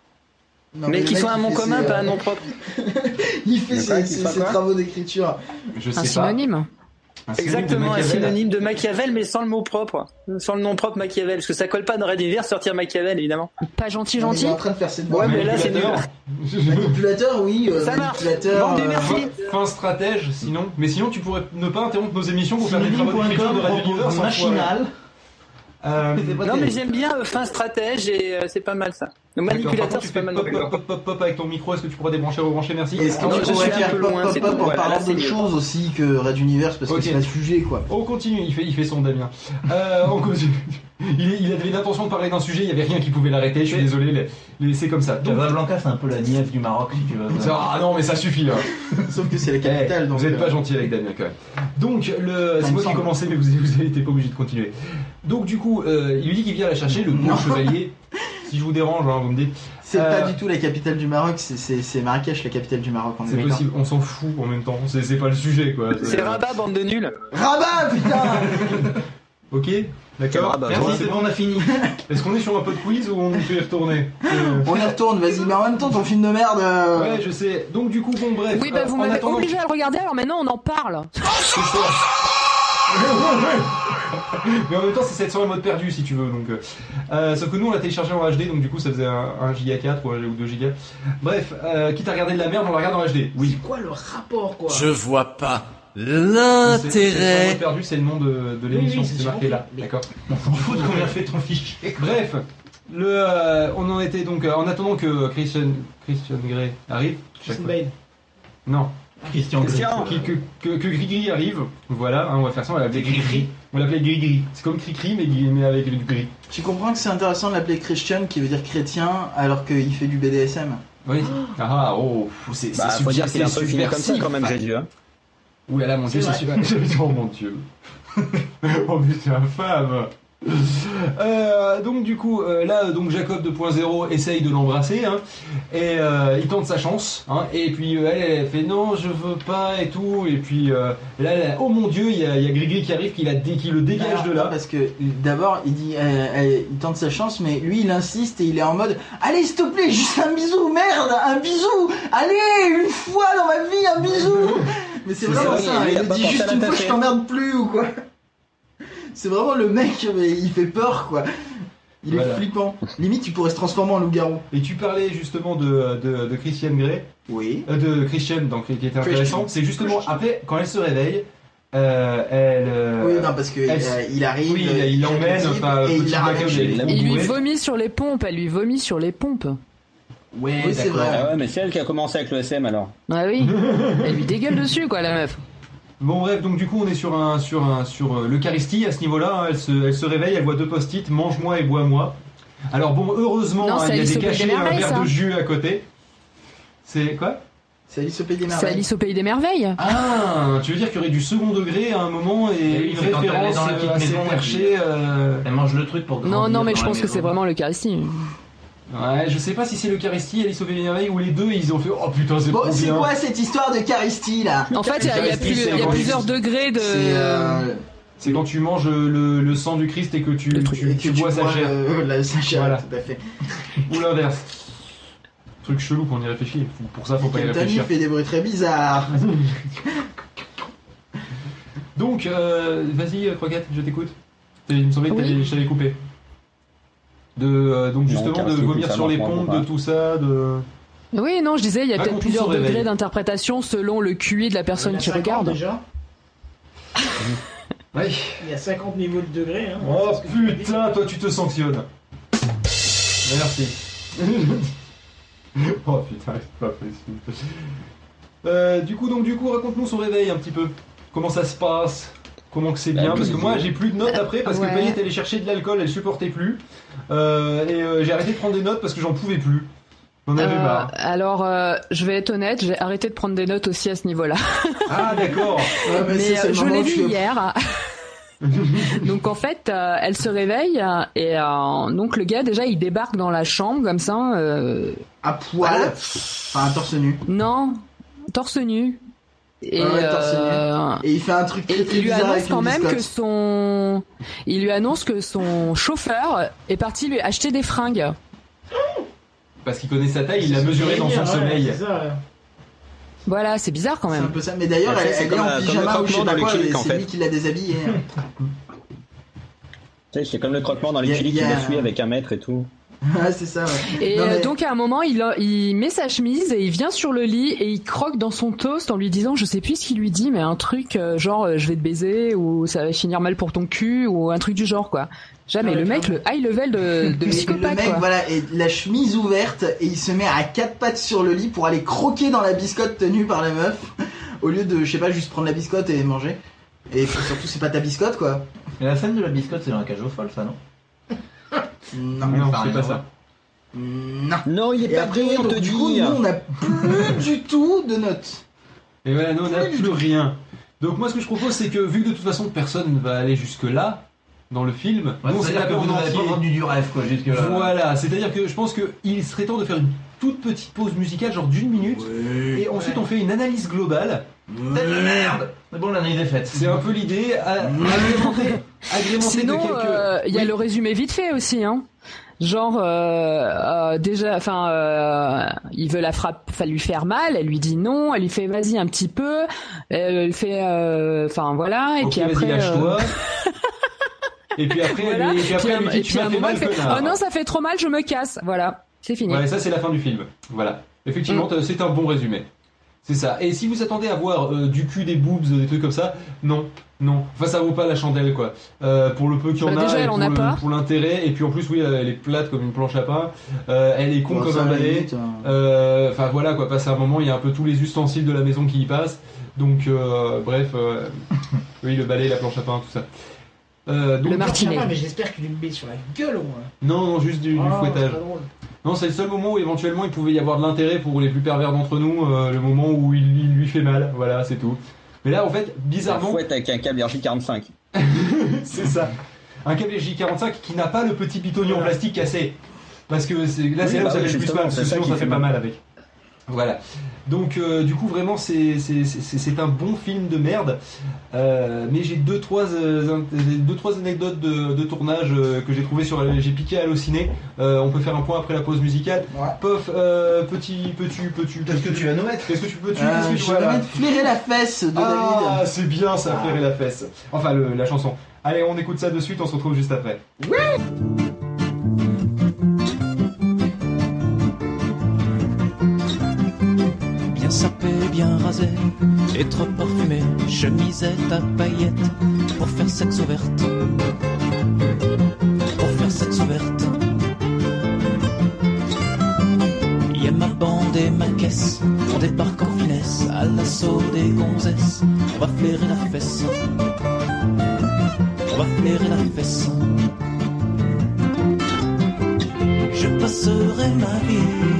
Non, mais qui soit un nom commun, ses, pas euh, un nom propre. Il fait ses, travaux d'écriture. Je sais Un pas. Un de Exactement, un Machiavel. synonyme de Machiavel, mais sans le mot propre. Sans le nom propre Machiavel. Parce que ça colle pas dans Red Univers sortir Machiavel, évidemment. Pas gentil Il gentil. est en train de faire ses Ouais, mais là, c'est nul. Manipulateur. Oui. euh, Ça marche. Manipulateur. Merci. Fin, stratège, sinon. Mais sinon, tu pourrais ne pas interrompre nos émissions pour faire des travaux de Radio fois. machinal. Euh, Non, mais j'aime bien euh, fin stratège et euh, c'est pas mal ça. Le manipulateur, c'est pas mal. pop, pop, pop, pop, pop avec ton micro. Est-ce que tu pourrais débrancher, rebrancher Merci. Est-ce que Non, tu je pourrais suis un faire peu pop loin, pop pop en parlant d'autre chose aussi que Red Universe parce que c'est le sujet quoi. On continue, il fait, il fait son Damien. Euh, on continue. Il, avait l'intention de parler d'un sujet, il n'y avait rien qui pouvait l'arrêter, je suis désolé, les- les- c'est comme ça. Donc, Casablanca, c'est un peu la nièce du Maroc, si tu veux. ah non, mais ça suffit. Hein. Sauf que c'est la capitale Eh, donc. vous n'êtes pas euh, gentil avec Damien quand même. Donc, le, c'est moi qui ai commencé, mais vous vous n'étiez pas obligé de continuer. Donc, du coup, euh, il lui dit qu'il vient la chercher, le bon chevalier. Si je vous dérange, hein, vous me dites. C'est Euh, pas du tout la capitale du Maroc, c'est- Marrakech la capitale du Maroc. C'est possible, on s'en fout en même temps, c'est c'est pas le sujet quoi. C'est Rabat, bande de nuls. Rabat putain Ok, d'accord. Rabat, Merci, ouais. c'est bon, on a fini. Est-ce qu'on est sur un peu de quiz ou on peut y retourner Euh, On y retourne, vas-y, mais en même temps ton film de merde. euh, Ouais, je sais. Donc, du coup, bon, bref. Oui, bah vous m'avez attendant- obligé à le regarder, alors maintenant on en parle. Mais en même temps, c'est 700 mode perdu si tu veux. Donc, euh, sauf que nous, on l'a téléchargé en HD, donc du coup, ça faisait un, 1 giga 4 ou, un- ou 2 giga. Bref, euh, quitte à regarder de la merde, on la regarde en HD. Oui. C'est quoi le rapport quoi? Je vois pas C'est- c'est 700 l'intérêt. perdu, c'est le nom de, de l'émission, oui, c'est c'est marqué là. D'accord. On s'en fout de combien fait ton fichier. Bref, le, euh, on en était donc euh, en attendant que Christian, Christian Grey arrive. Christian Bale. Non, Christian Christian. Qui- que, que, que Grigri arrive. Voilà, hein, on va faire ça, on va l'appeler Grigri. On va l'appeler Grigri. C'est comme Cricri, mais, mais avec du gris. Tu comprends que c'est intéressant de l'appeler Christian qui veut dire chrétien alors qu'il fait du BDSM Oui. Ah, oh, c'est Bah, c'est faut dire qu'il est un peu filé comme ça quand même, Jésus. Hein. Ouh là là, mon C'est dieu, c'est super. oh mon dieu. oh putain, femme. Euh, donc du coup, euh, là, donc Jacob 2.0 essaye de l'embrasser, hein, et euh, il tente sa chance, hein, et puis euh, elle, elle fait non, je veux pas et tout, et puis euh, là, là, oh mon dieu, il y a, y a Grigri qui arrive, qui, la qui le dégage Alors, de là. Parce que d'abord il dit, euh, euh, il tente sa chance, mais lui il insiste et il est en mode, allez s'il te plaît, juste un bisou, merde, un bisou, allez, une fois dans ma vie, un bisou. Mais c'est vraiment vrai, ça, il dit juste une fois, je t'emmerde plus ou quoi. C'est vraiment le mec, mais il fait peur quoi. Il est flippant. Limite, il pourrait se transformer en loup-garou. Et tu parlais justement de, de, de Christian Grey, Oui. euh, de Christian, donc qui était intéressant. C'est justement après, quand elle se réveille, euh, elle. euh, Oui, non, parce que elle- euh, il arrive, oui, il- il il l'emmène, type, enfin, et il la il- lui. Il lui bourré. vomit sur les pompes, elle lui vomit sur les pompes. Ouais, Oui, c'est d'accord. vrai. Ah ouais, mais c'est elle qui a commencé avec le SM alors. Ah oui, elle lui dégueule dessus quoi la meuf. Bon bref, donc du coup on est sur un sur un sur euh, l'Eucharistie à ce niveau-là. hein. elle se elle se réveille, elle voit deux post-it, mange-moi et bois-moi. Alors bon, heureusement, Non, hein, c'est il y a Alice des au Pays des cachets, un Merveilles, verre ça. de jus à côté. C'est quoi? C'est Alice au Pays des C'est Merveilles. Alice au pays des merveilles. Ah, tu veux dire qu'il y aurait du second degré à un moment et, Et oui, une c'est quand elle est référence dans la euh, petite assez maison, perchée. euh, Elle mange le truc pour Non, grandir non, mais dans je la pense que maison. c'est vraiment l'Eucharistie. Ouais, je sais pas si c'est l'Eucharistie, Alice au Pays des Merveilles ou les deux ils ont fait oh putain c'est Bon, trop c'est bien. quoi cette histoire de Caristie là? En fait, il y a, il y a plus- il y a plusieurs degrés de. C'est euh, C'est quand tu manges le, le sang du Christ et que tu, Le truc- tu, et tu que bois sa chair. euh, la- sa chair, Voilà. tout à fait. Ou l'inverse. Truc chelou qu'on y réfléchit. Pour ça, faut pas y Captain réfléchir. fait des bruits très bizarres. Donc, euh, vas-y, euh, Croquette, je t'écoute. Il me semblait que Oui. t'avais- je t'avais coupé. De, euh, donc, justement, de vomir sur les pompes, de tout ça, de. Oui, non, je disais, il y a peut-être plusieurs degrés d'interprétation selon le QI de la personne qui 50 regarde. déjà. Ouais. Il y a 50 niveaux de degrés. Hein. Oh putain, toi tu te sanctionnes. Merci. oh putain, c'est pas possible. Euh, du coup, donc du coup, raconte-nous son réveil un petit peu. Comment ça se passe? Comment que c'est Bah, bien Parce que moi j'ai plus de notes après parce Ouais. que Payet est chercher de l'alcool, elle supportait plus. Euh, et euh, j'ai arrêté de prendre des notes parce que j'en pouvais plus. Euh, marre. alors, euh, je vais être honnête, j'ai arrêté de prendre des notes aussi à ce niveau-là. Ah d'accord. Ouais, mais euh, je l'ai vu hier. donc en fait, euh, elle se réveille et euh, donc le gars déjà il débarque dans la chambre comme ça. euh, À poil. Enfin, torse nu. non, torse nu. Et, Ouais, ouais, euh, Et il fait un truc très et très il lui bizarre annonce quand même que son, il lui annonce que son chauffeur est parti lui acheter des fringues. Parce qu'il connaît sa taille, il l'a mesuré dans son Ouais, sommeil. ça. Voilà, c'est bizarre quand C'est un même. peu ça. Mais d'ailleurs, Bah, elle, c'est elle est comme, en comme le pyjama ou je sais pas dans quoi, c'est lui qui l'a déshabillée. Tu sais, c'est comme le croquement dans les chili y qui a- suit avec un mètre et tout. Ouais, c'est ça, ouais. Et Non, euh, mais- donc à un moment, il, a- il met sa chemise et il vient sur le lit et il croque dans son toast en lui disant, je sais plus ce qu'il lui dit, mais un truc euh, genre euh, je vais te baiser ou ça va finir mal pour ton cul ou un truc du genre quoi. Jamais Ouais, le mec, le high level de, de Mais psychopathe le mec, quoi. voilà, et la chemise ouverte, et il se met à quatre pattes sur le lit pour aller croquer dans la biscotte tenue par la meuf, au lieu de, je sais pas, juste prendre la biscotte et manger. Et surtout, c'est pas ta biscotte, quoi. Mais la scène de la biscotte, c'est dans la cage aux folles, ça, non? Non, Non, c'est pas ça. Non. Non, il est Et pas après, prêt, on donc, te du dit. coup, nous, on n'a plus du tout de notes. Et voilà, nous on n'a plus rien. Donc moi ce que je propose c'est que vu que de toute façon personne ne va aller jusque là dans le film, Ouais, nous on s'est que vous n'avez pas vendu du rêve, quoi, jusque là. Voilà, c'est-à-dire que je pense qu'il serait temps de faire une toute petite pause musicale, genre d'une minute, et ensuite on fait une analyse globale. C'est de la merde Mais bon, l'analyse est faite. C'est un peu l'idée, à- agrémentée, agrémentée Sinon, de quelques... euh, il y a Oui. le résumé vite fait aussi, hein. Genre, euh, euh, déjà, enfin, euh, il veut la frappe, enfin, lui faire mal. Elle lui dit non. Elle lui fait vas-y un petit peu. Elle fait, euh, enfin voilà. Et puis vas-y, après, lâche-toi. euh, Et puis après, voilà. elle, et puis après, Puis elle lui dit, tu m'as fait mal, fait, oh non, ça fait trop mal, je me casse. Voilà, c'est fini. Ouais, ça c'est la fin du film. Voilà. Effectivement, Mm. c'est un bon résumé. C'est ça. Et si vous attendez à voir euh, du cul, des boobs, des trucs comme ça, non, non. Enfin, ça vaut pas la chandelle, quoi. Euh, pour le peu qu'il y en Bah, a, déjà, et elle pour, en a le- pas. pour l'intérêt, et puis en plus, oui, elle est plate comme une planche à pain. Euh, elle est con Bon, comme ça, un à la balai. limite, hein. Euh, Enfin voilà, quoi. Passer un moment, il y a un peu tous les ustensiles de la maison qui y passent. Donc, euh, bref, euh, oui, le balai, la planche à pain, tout ça. Euh, donc, Le martinet. Ah, mais j'espère qu'il lui met sur la gueule au moins. Non, non, juste du, du Ah, fouettage. c'est pas drôle. Non, c'est le seul moment où éventuellement il pouvait y avoir de l'intérêt pour les plus pervers d'entre nous, euh, le moment où il, il lui fait mal, voilà, c'est tout. Mais là, en fait, bizarrement, fouette avec un câble RJ45. c'est ça. Un câble J45 qui n'a pas le petit pitonnier en plastique cassé. Parce que c'est- là, Oui, c'est là où bah ça fait le plus mal, parce que sinon ça fait pas mal avec. Voilà. Donc, euh, du coup, vraiment, c'est c'est- c'est- c'est un bon film de merde. Euh, mais j'ai deux trois, euh, j'ai deux, trois anecdotes de, de tournage euh, que j'ai trouvé sur. J'ai piqué à Allociné. Euh, on peut faire un point après la pause musicale. Ouais. Pof, euh, petit, petit, petit. Qu'est-ce que tu vas nous mettre Qu'est-ce que tu peux tu Euh, qu'est-ce que je tu- vais voilà. mettre flairer la fesse de Ah, David. c'est bien ça, flairer la fesse. Enfin, le- la chanson. Allez, on écoute ça de suite, on se retrouve juste après. Sapé, bien rasé, et trop parfumé, chemisette à paillettes, pour faire sexe ouverte. Pour faire sexe ouverte. Y a ma bande et ma caisse, on débarque en finesse, à l'assaut des gonzesses, on va flairer la fesse. On va flairer la fesse. Je passerai ma vie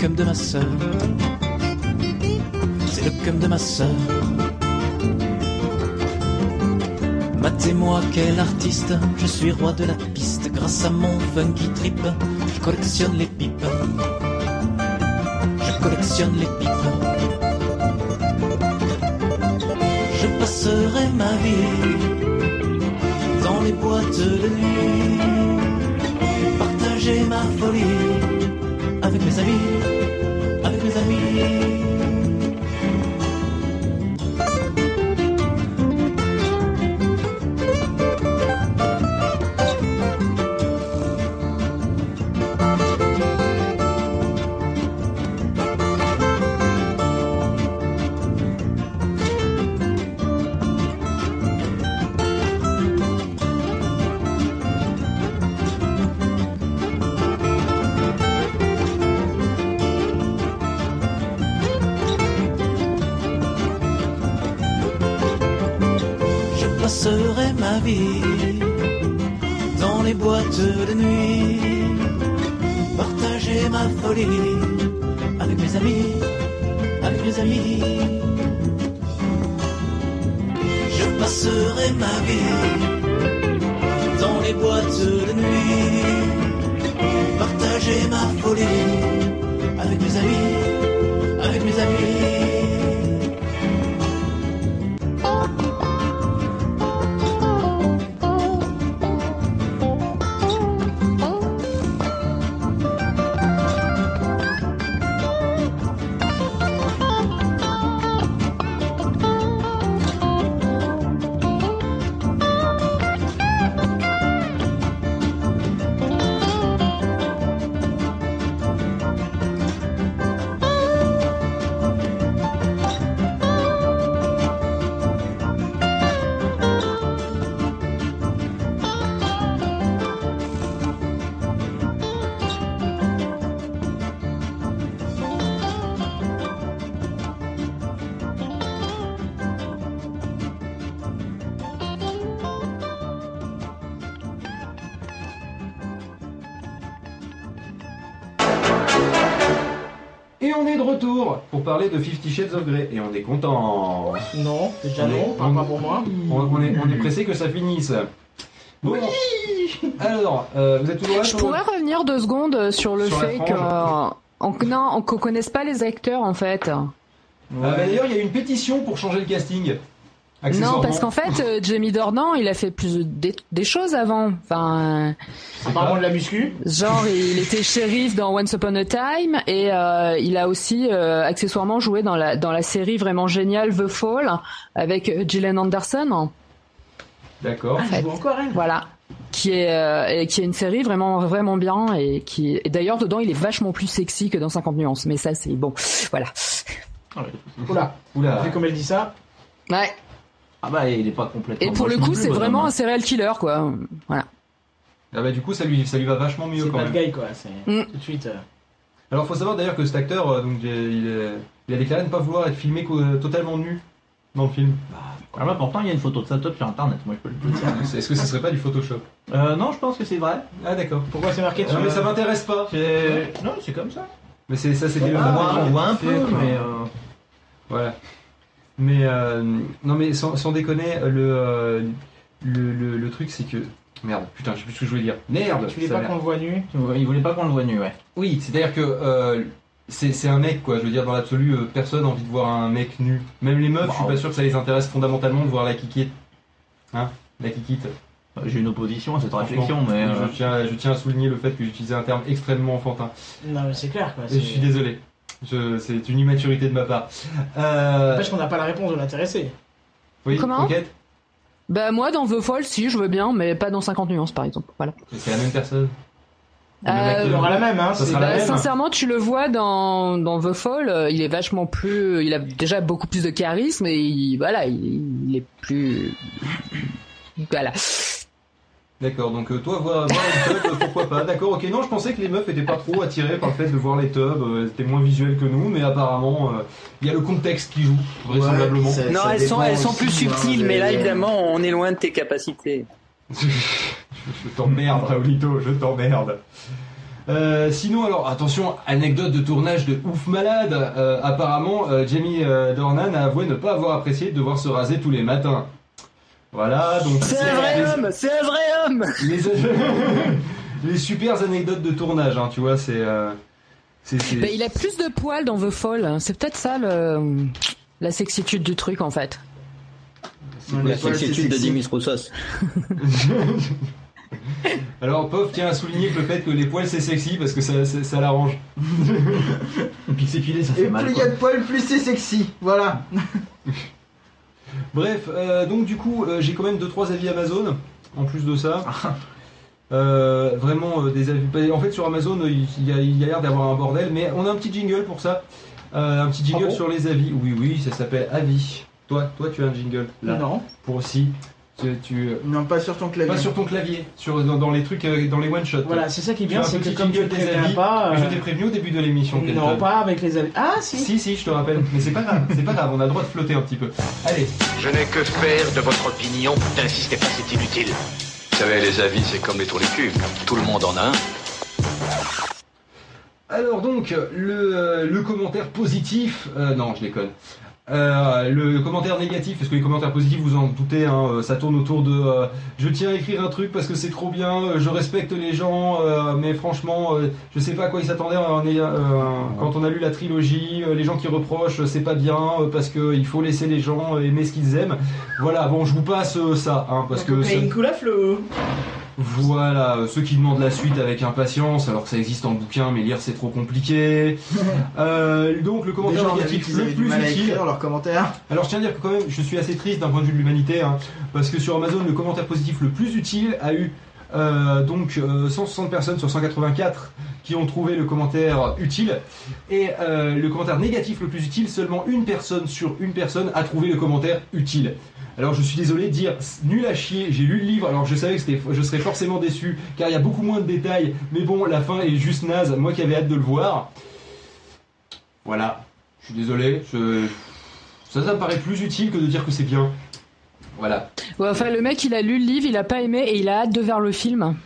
cum de ma sœur. C'est le cum de ma sœur. Matez-moi quel artiste, je suis roi de la piste. Grâce à mon funky trip, je collectionne les pipes. Je collectionne les pipes. Je passerai ma vie dans les boîtes de nuit. Partager ma folie avec mes amis, avec dans les boîtes de nuit, partager ma folie avec mes amis, avec mes amis. Je passerai ma vie dans les boîtes de nuit, partager ma folie avec mes amis. Parler de Fifty Shades of Grey. Et on est content. Non, déjà On est- non, pas, on- pas pour moi. On, on est, on est pressé que ça finisse. Bon, alors, euh, vous êtes toujours là Je sur pourrais revenir deux secondes sur le Sur fait que euh, on, non, on qu'on connaisse pas les acteurs en fait. Ah, bah, D'ailleurs, il y a une pétition pour changer le casting. Non, parce qu'en fait, euh, Jamie Dornan, il a fait plus des, des choses avant. Enfin, Apparemment de la muscu. genre, il était shérif dans Once Upon a Time et euh, il a aussi euh, accessoirement joué dans la dans la série vraiment géniale The Fall avec Gillian Anderson. D'accord. Ah, encore elle. Voilà. Qui est, euh, et qui est une série vraiment vraiment bien et qui et d'ailleurs dedans il est vachement plus sexy que dans 50 nuances mais ça c'est bon voilà Oula. Oula. Vu comme elle dit ça. ouais Ah bah il est pas complètement. et pour le coup c'est vraiment hein. un serial killer quoi voilà Ah bah, du coup, ça lui, ça lui va vachement mieux C'est quand même. guy quoi. C'est Mm. tout de suite. euh, Alors, faut savoir d'ailleurs que cet acteur, euh, donc, j'ai- il, a déclaré ne pas vouloir être filmé euh, totalement nu dans le film. Ah bah pourtant il y a une photo de sa top sur internet, moi je peux le dire. Est-ce que ce serait pas du Photoshop? Euh, non, je pense que c'est vrai. Ah, d'accord. Pourquoi c'est marqué dessus Non, mais ça m'intéresse pas. C'est- Non, c'est comme ça. Mais c'est ça, c'est des on, voit, on voit un peu, mais. euh, Voilà. Mais euh, non, mais sans, sans déconner, le, euh, le, le, le truc c'est que merde, putain, je sais plus ce que je voulais dire. Merde. Tu voulais pas qu'on le voit nu. Il voulait pas qu'on le voit nu, ouais. Oui, c'est-à-dire que euh, c'est c'est un mec, quoi. Je veux dire, dans l'absolu, euh, personne n'a envie de voir un mec nu. Même les meufs, je suis Bah, pas sûr que ça les intéresse fondamentalement de voir la kikite. Hein La kikite. J'ai une opposition à cette réflexion, mais. euh, je, tiens, je tiens à souligner le fait que j'utilisais un terme extrêmement enfantin. Non mais c'est clair quoi. Je suis désolé. C'est une immaturité de ma part. Euh, N'empêche qu'on n'a pas la réponse de l'intéressé. oui, Comment bah moi dans The Fall si je veux bien mais pas dans 50 nuances par exemple voilà C'est la même personne. Euh. Il aura la même hein. Ça sera la même. sincèrement, tu le vois dans, dans The Fall, euh, il est vachement plus, il a déjà beaucoup plus de charisme et il, voilà, il, il est plus, voilà. D'accord, donc euh, toi, voir, voir une tub, euh, pourquoi pas D'accord, ok, non, je pensais que les meufs étaient pas trop attirées par le fait de voir les tubs, euh, c'était moins visuel que nous, mais apparemment, euh, il y a le contexte qui joue, vraisemblablement. Ouais, Non, ça elles sont, elles sont plus hein, subtiles, mais là, évidemment, on est loin de tes capacités. je t'emmerde, Raulito, je t'emmerde. Euh, sinon, alors, attention, anecdote de tournage de ouf malade. Euh, apparemment, euh, Jamie euh, Dornan a avoué ne pas avoir apprécié de devoir se raser tous les matins. Voilà, donc... C'est un vrai les- homme, c'est un vrai homme. les, les super anecdotes de tournage, hein, tu vois, c'est... euh, c'est- c'est- Bah, il a plus de poils dans The Fall, hein. c'est peut-être ça le, la sexitude du truc en fait. Non, La c'est sexitude de sexy. Dimitri Roussos. Alors, Pov tient à souligner que le fait que les poils c'est sexy parce que ça, ça, ça l'arrange. Et puis s'épiler, ça Et fait mal. plus il y a de poils, plus c'est sexy. Voilà. Bref, euh, donc du coup, euh, j'ai quand même 2-3 avis Amazon en plus de ça. Euh, vraiment des avis. En fait, sur Amazon, il y a, il y a l'air d'avoir un bordel, mais on a un petit jingle pour ça. Un petit jingle Ah bon sur les avis. Oui, oui, ça s'appelle Avis. Toi, toi, tu as un jingle là Non. pour aussi. Tu, tu- Non, pas sur ton clavier. pas sur ton clavier, sur dans, dans les trucs, euh, dans les one shots. Voilà, c'est ça qui est bien, c'est que comme tu préviens avis, pas. mais je euh, t'ai prévenu au début de l'émission. Non, pas avec les avis. Ah si. Si, si, je te rappelle. Mais c'est pas grave, c'est pas grave, on a le droit de flotter un petit peu. Allez, Je n'ai que faire de votre opinion. N'insistez pas, c'est inutile. Vous savez, les avis, c'est comme les trous du cul. Tout le monde en a un. Alors donc, le, euh, le commentaire positif, euh, non je déconne, Euh, le commentaire négatif, parce que les commentaires positifs vous en doutez, hein, euh, ça tourne autour de euh, je tiens à écrire un truc parce que c'est trop bien, je respecte les gens, euh, mais franchement euh, je sais pas à quoi ils s'attendaient euh, quand on a lu la trilogie, euh, les gens qui reprochent c'est pas bien euh, parce qu'il faut laisser les gens aimer ce qu'ils aiment. Voilà, bon je vous passe euh, ça, hein, parce que... ça- Cocaïne cool à flot. Voilà, euh, ceux qui demandent la suite avec impatience, alors que ça existe en bouquin, mais lire c'est trop compliqué. Euh, donc le commentaire Déjà, négatif le plus utile. écrire leurs commentaires. Alors je tiens à dire que quand même, je suis assez triste d'un point de vue de l'humanité, hein, parce que sur Amazon, le commentaire positif le plus utile a eu euh, donc euh, 160 personnes sur 184 qui ont trouvé le commentaire utile, et euh, le commentaire négatif le plus utile, seulement une personne sur une personne a trouvé le commentaire utile. Alors je suis désolé de dire nul à chier, j'ai lu le livre, alors je savais que c'était, je serais forcément déçu, car il y a beaucoup moins de détails, mais bon, la fin est juste naze, moi qui avais hâte de le voir. Voilà, je suis désolé, je... ça, ça me paraît plus utile que de dire que c'est bien. Voilà. Ouais, enfin, le mec, il a lu le livre, il a pas aimé et il a hâte de voir le film.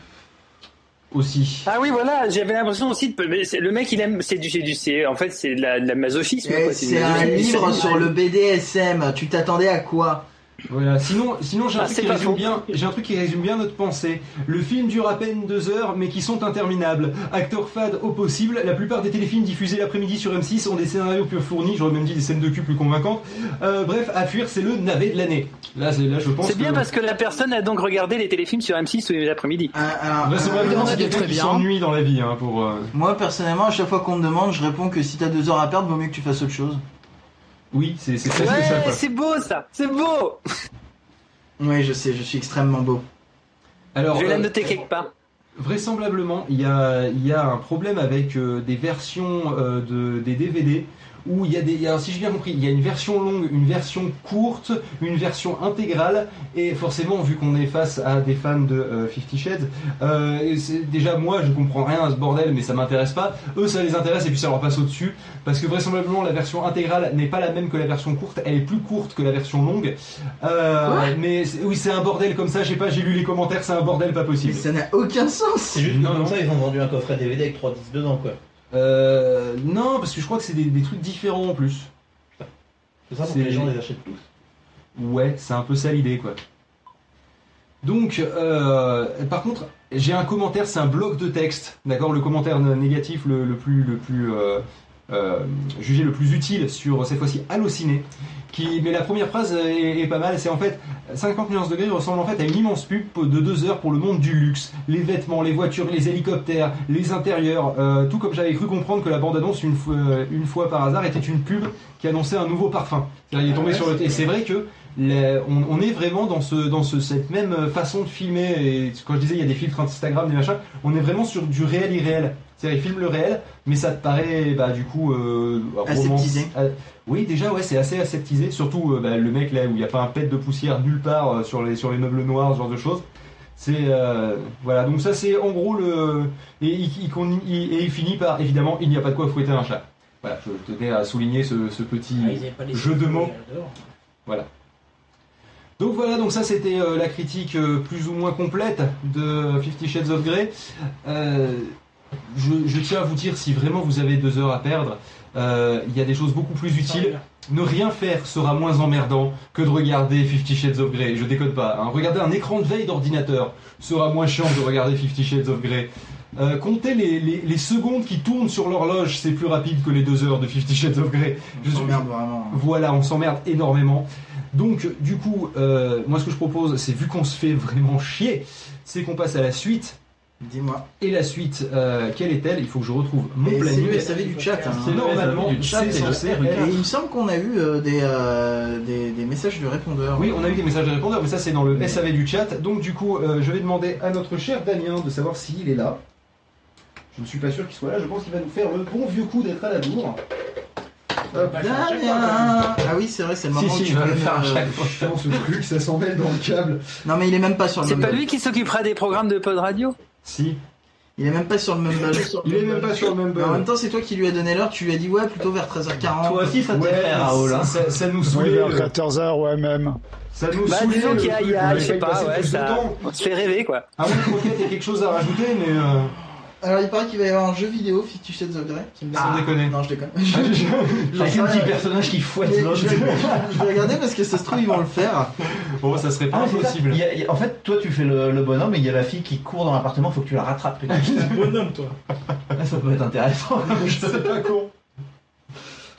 aussi. Ah oui, voilà, j'avais l'impression aussi de. mais c'est- le mec, il aime. C'est du, c'est du, c'est en fait, c'est de la, de la masochisme. C'est un livre sur le BDSM. Tu t'attendais à quoi? Voilà. Sinon, sinon j'ai un, Ah, truc c'est qui pas résume faux. bien. J'ai un truc qui résume bien notre pensée. Le film dure à peine deux heures, mais qui sont interminables. Acteurs fades au possible. La plupart des téléfilms diffusés l'après-midi sur M6 ont des scénarios plus fournis. J'aurais même dit des scènes de cul plus convaincantes. Euh, bref, à fuir, c'est le navet de l'année. Là, c'est là, je pense. C'est bien que... parce que la personne a donc regardé les téléfilms sur M6 tous les après-midi. Vraisemblablement, c'est quelqu'un qui s'ennuie dans la vie, hein, pour. euh, Moi, personnellement, à chaque fois qu'on me demande, je réponds que si t'as deux heures à perdre, vaut mieux que tu fasses autre chose. Oui, c'est c'est presque ça. Ouais, c'est beau ça, c'est beau. Oui, je sais, je suis extrêmement beau. Alors, Je vais la euh, noter quelque part. Vraisemblablement, il y a, il y a un problème avec euh, des versions euh, de, des DVD où il y a des. Alors, si j'ai bien compris, il y a une version longue, une version courte, une version intégrale, et forcément, vu qu'on est face à des fans de euh, Fifty Shades, euh, déjà moi je comprends rien à ce bordel, mais ça m'intéresse pas. Eux, ça les intéresse et puis ça leur passe au-dessus, parce que vraisemblablement la version intégrale n'est pas la même que la version courte, elle est plus courte que la version longue. Euh, mais oui, c'est un bordel comme ça, je sais pas, j'ai lu les commentaires, c'est un bordel pas possible. Ça n'a aucun sens. C'est juste Non, comme non. ça, ils ont vendu un coffret DVD avec 3 disques dedans, quoi. Euh, non, parce que je crois que c'est des, des trucs différents en plus. C'est ça pour C'est- que les gens les achètent tous. Ouais, c'est un peu ça l'idée, quoi. Donc, euh, par contre, j'ai un commentaire, c'est un bloc de texte, d'accord? Le commentaire négatif le, le plus, le plus euh, euh, jugé le plus utile sur cette fois-ci Allociné. Qui, mais la première phrase est, est pas mal, c'est en fait 50 nuances degrés ressemble en fait à une immense pub de deux heures pour le monde du luxe. Les vêtements, les voitures, les hélicoptères, les intérieurs, euh, tout comme j'avais cru comprendre que la bande-annonce une fois, une fois par hasard était une pub qui annonçait un nouveau parfum. Il est tombé sur le et c'est vrai que on, on est vraiment dans ce dans ce, cette même façon de filmer et quand je disais il y a des filtres Instagram des machins, on est vraiment sur du réel irréel. C'est-à-dire ils filment le réel, mais ça te paraît bah du coup euh, Aseptisé. euh, oui, déjà, ouais, c'est assez aseptisé. Surtout euh, bah, le mec là où il n'y a pas un pet de poussière nulle part euh, sur, les, sur les meubles noirs, ce genre de choses. C'est. euh, voilà, donc ça, c'est en gros le. Et il, il con- il- et il finit par évidemment, il n'y a pas de quoi fouetter un chat. Voilà, je tenais à souligner ce, ce petit Ah, jeu de mots. Voilà. Donc voilà, donc ça c'était euh, la critique euh, plus ou moins complète de Fifty Shades of Grey. Euh, je, je tiens à vous dire, si vraiment vous avez deux heures à perdre, il y a des choses beaucoup plus utiles. Ne rien faire sera moins emmerdant que de regarder Fifty Shades of Grey. Je déconne pas. hein. Regarder un écran de veille d'ordinateur sera moins chiant que de regarder Fifty Shades of Grey. Euh, compter les, les- les secondes qui tournent sur l'horloge, c'est plus rapide que les deux heures de Fifty Shades of Grey. On s'emmerde vraiment. Voilà, on s'emmerde énormément. Donc, du coup, euh, moi ce que je propose, c'est vu qu'on se fait vraiment chier, c'est qu'on passe à la suite. Dis-moi. Et la suite, euh, quelle est-elle? Il faut que je retrouve mon Et c'est planning. le SAV du chat. hein. C'est normalement du chat. c'est censé être- Et il me semble qu'on a eu euh, des, euh, des, des messages de répondeurs. Oui, on a eu des messages de répondeurs, mais ça c'est dans le SAV du chat. Donc du coup, euh, je vais demander à notre cher Damien de savoir s'il est là. Je ne suis pas sûr qu'il soit là, je pense qu'il va nous faire le bon vieux coup d'être à la bourre. Hop, Damien Ah oui, c'est vrai, c'est le moment si, où tu il va peux le faire à chaque fois. Putain, ce truc, ça s'en mêle dans le câble. Non, mais il est même pas sur le C'est pas lui qui s'occupera des programmes de Pod Radio? Si. Il est même pas sur le Mumble. Il est même pas sur le Mumble. Mais en même temps, c'est toi qui lui as donné l'heure, tu lui as dit ouais, plutôt vers 13h40. Toi aussi, ça te Ouais, fait Raoul. hein. ça, ça- ça nous Oui, saoulait. vers le- 14h, ouais, même. Ça nous Bah disons qu'il y a, on je sais pas, ouais, ça, se fait rêver quoi. Ah oui, peut-être il y a quelque chose à rajouter, mais. Euh... Alors, il paraît qu'il va y avoir un jeu vidéo, Fifty Shades of Grey. Sans déconner. Non, je déconne. Ah, Avec sais un petit personnage qui fouette l'autre. je, vais, je vais regarder parce que ça se trouve, ils vont le faire. Bon, ça serait pas Ah, ça. impossible. Il y a- il y a- en fait, toi, tu fais le, le bonhomme et il y a la fille qui court dans l'appartement, faut que tu la rattrapes. putain. Bonhomme, toi. Ah, ça peut être intéressant. C'est pas con.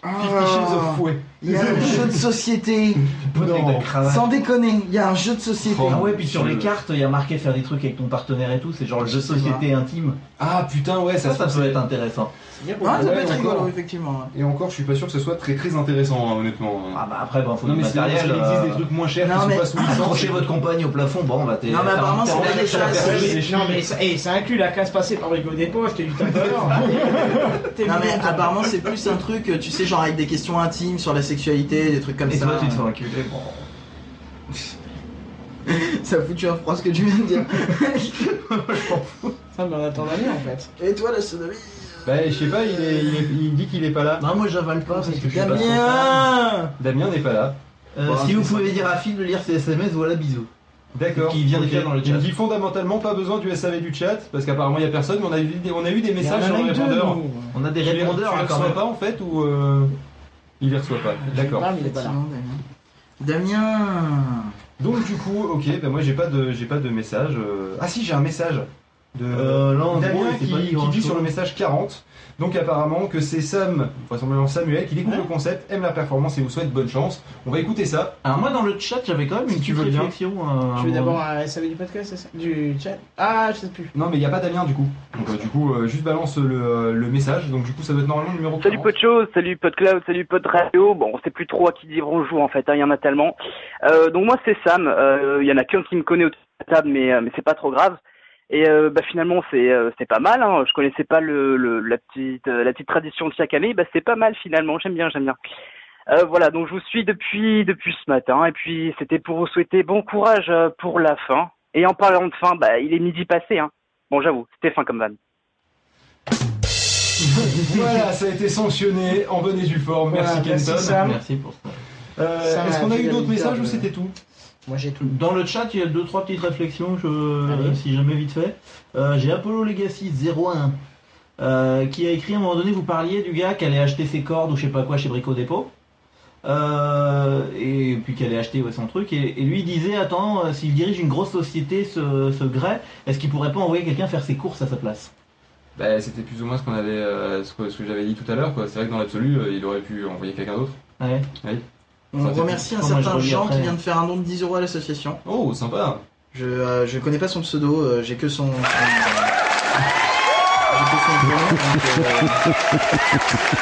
Ah, Fifty Shades of Fouet. Il y a un jeu de société. Sans déconner, il y a un jeu de société. Ah ouais, puis sur les cartes, il y a marqué faire des trucs avec ton partenaire et tout, c'est genre le jeu de société intime. Ah putain, ouais, ça, Ça, peut être intéressant. Ouais, ça peut être rigolo, encore. effectivement. ouais. Et encore, je suis pas sûr que ce soit très très intéressant, hein, honnêtement. Ah bah après, bon, faut non, du mais matériel. qu'il existe euh, des trucs moins chers Non, qui mais sont pas sous licence. Accrochez votre compagne au plafond, bon, bah t'es. Non, mais apparemment, c'est des la Non, mais ça, ça inclut la case passée par Hugo Despaux, t'es du tout à l'heure. T'es Non, mais apparemment, c'est plus un truc, tu sais, genre avec des questions intimes sur la sexualité, des trucs comme Et ça. toi, tu te fais enculer. Ça fout tu un froid ce que tu viens de dire. Ça, mais on attend d'aller en fait. Et toi, la sodomie? Bah, je sais pas, il, est, il, est- il dit qu'il est pas là. Non, moi j'avale pas parce que que je suis pas Damien Damien n'est pas là. Euh, Bon, si vous c'est pouvez dire à Phil de lire ses SMS, voilà, bisous. D'accord. Qui vient ok. dans le Il me chat. dit fondamentalement pas besoin du SAV du chat parce qu'apparemment il y a personne, mais on a eu des, on a eu des messages en sur le répondeur. On a des Tu les- répondeurs Tu les hein, quand reçois même. pas en fait ou euh, il les reçoit pas D'accord. Ah, mais il est pas là. Damien Donc du coup, ok, ben moi j'ai pas de j'ai pas de message. euh. Ah si, j'ai un message de Euh, Damien qui, qui dit sur le message 40. Donc apparemment que c'est Sam, vraisemblablement Samuel, qui découvre le concept, aime la performance et vous souhaite bonne chance. On va écouter ça. Alors moi dans le chat j'avais quand même Si une tu petite veux bien. réflexion. euh, Tu veux un d'abord un SAV du podcast, c'est ça? Du chat? Ah, je sais plus. Non mais il n'y a pas Damien du coup. Donc euh, du coup, euh, juste balance le, euh, le message. Donc du coup ça doit être normalement le numéro 40. Salut Podchose, salut PodCloud, salut Pod Radio. Bon, on sait plus trop à qui dire bonjour en fait, hein, il y en a tellement. Euh, donc moi c'est Sam, Euh, il y en a qu'un qui me connaît la table, mais, euh, mais c'est pas trop grave. Et euh, bah, finalement c'est euh, c'est pas mal, hein. je connaissais pas le, le la petite euh, la petite tradition de chaque année, bah c'est pas mal finalement, j'aime bien, j'aime bien. Euh, voilà, donc je vous suis depuis depuis ce matin et puis c'était pour vous souhaiter bon courage euh, pour la fin. Et en parlant de fin, bah il est midi passé, hein. Bon j'avoue, c'était fin comme van. voilà, ça a été sanctionné en bonne et due forme. Merci Voilà, merci. Sam. Merci pour ça. Euh, Est-ce qu'on a eu d'autres messages ou c'était tout Moi j'ai tout. Dans le chat, il y a deux trois petites réflexions, je, si jamais vite fait. Euh, J'ai Apollo Legacy 01 euh, qui a écrit à un moment donné, vous parliez du gars qui allait acheter ses cordes ou je sais pas quoi chez Brico Dépôt. Euh, et puis qui allait acheter ouais, son truc et, et lui il disait attends euh, s'il dirige une grosse société ce, ce Gray est-ce qu'il pourrait pas envoyer quelqu'un faire ses courses à sa place? Bah, c'était plus ou moins ce qu'on avait, euh, ce que, ce que j'avais dit tout à l'heure. quoi. C'est vrai que dans l'absolu, euh, il aurait pu envoyer quelqu'un d'autre. ouais. Oui. On Ça, remercie un certain Jean qui vient de faire un don de 10 euros à l'association. Oh, sympa. Je, euh, je connais pas son pseudo, euh, j'ai que son. son- j'ai que son prénom, donc, euh,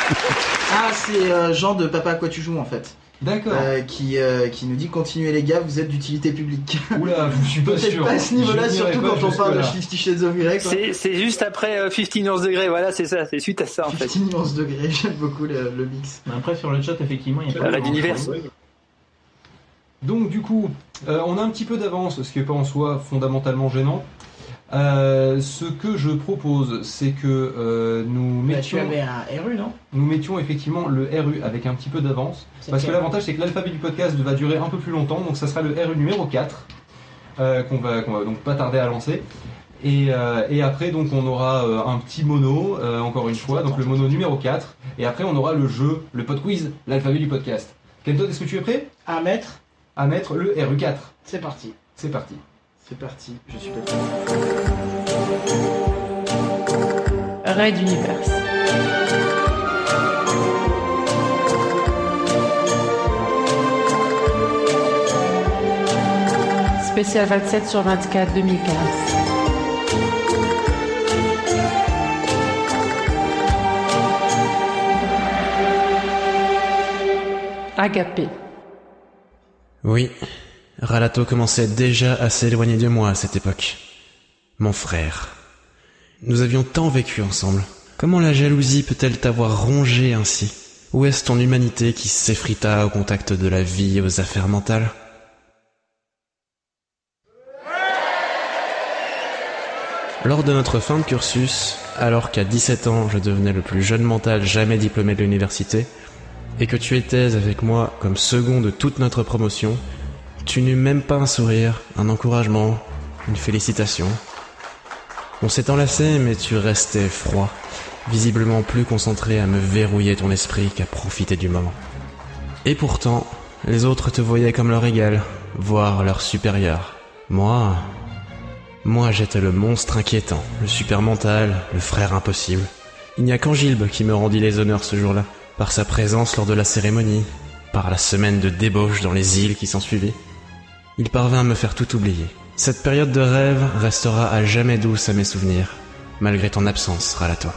Ah, c'est euh, Jean de Papa à quoi tu joues en fait. D'accord. Euh, qui, euh, qui nous dit continuez les gars, vous êtes d'utilité publique. Oula, je suis pas Peut-être sûr. pas à ce niveau-là, surtout quand on parle de. Fifty Shades of Grey. C'est c'est juste après euh, 15 Earth Degré, voilà, c'est ça, c'est suite à ça en fait. 15 nuances degrés, j'aime beaucoup le, le mix. Mais après sur le chat effectivement il y a pas d'univers. Donc du coup, euh, on a un petit peu d'avance, ce qui n'est pas en soi fondamentalement gênant. Euh, ce que je propose, c'est que euh, nous Bah, tu mettions, avais un RU, non? Nous mettions effectivement le RU avec un petit peu d'avance. Parce que l'avantage, c'est que l'alphabet du podcast va durer un peu plus longtemps, donc ça sera le RU numéro 4, euh, qu'on va, donc pas tarder à lancer. Et, et après, donc, on aura un petit mono, encore une fois, donc le mono numéro 4. Et après, on aura le jeu, le pod quiz, l'alphabet du podcast. Kenton, est-ce que tu es prêt? À mettre, à mettre le RU4 c'est parti. C'est parti. C'est parti, je suis pas Raid Universe. Spécial 27 sur 24 2015. Agapé. Oui, Ralato commençait déjà à s'éloigner de moi à cette époque. Mon frère. Nous avions tant vécu ensemble. Comment la jalousie peut-elle t'avoir rongé ainsi? Où est-ce ton humanité qui s'effrita au contact de la vie et aux affaires mentales? Lors de notre fin de cursus, alors qu'à 17 ans je devenais le plus jeune mental jamais diplômé de l'université, et que tu étais avec moi comme second de toute notre promotion, tu n'eus même pas un sourire, un encouragement, une félicitation. On s'est enlacé, mais tu restais froid, visiblement plus concentré à me verrouiller ton esprit qu'à profiter du moment. Et pourtant, les autres te voyaient comme leur égal, voire leur supérieur. Moi, moi j'étais le monstre inquiétant, le super mental, le frère impossible. Il n'y a qu'Angilbe qui me rendit les honneurs ce jour-là, par sa présence lors de la cérémonie, par la semaine de débauche dans les îles qui s'ensuivit. Il parvint à me faire tout oublier. Cette période de rêve restera à jamais douce à mes souvenirs, malgré ton absence, Ralato.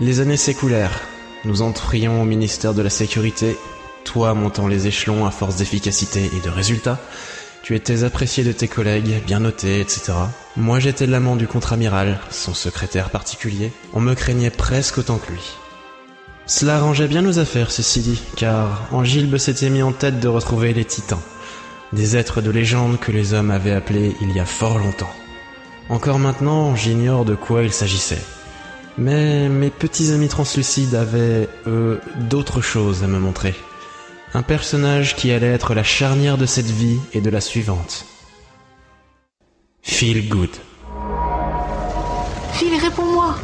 Les années s'écoulèrent. Nous entrions au ministère de la Sécurité, toi montant les échelons à force d'efficacité et de résultats. Tu étais apprécié de tes collègues, bien noté, etc. Moi j'étais l'amant du contre-amiral, son secrétaire particulier. On me craignait presque autant que lui. Cela arrangeait bien nos affaires, ceci dit, car Angilbe s'était mis en tête de retrouver les titans, des êtres de légende que les hommes avaient appelés il y a fort longtemps. Encore maintenant, j'ignore de quoi il s'agissait. Mais mes petits amis translucides avaient, eux, d'autres choses à me montrer. Un personnage qui allait être la charnière de cette vie et de la suivante. Feel good. Phil, réponds-moi.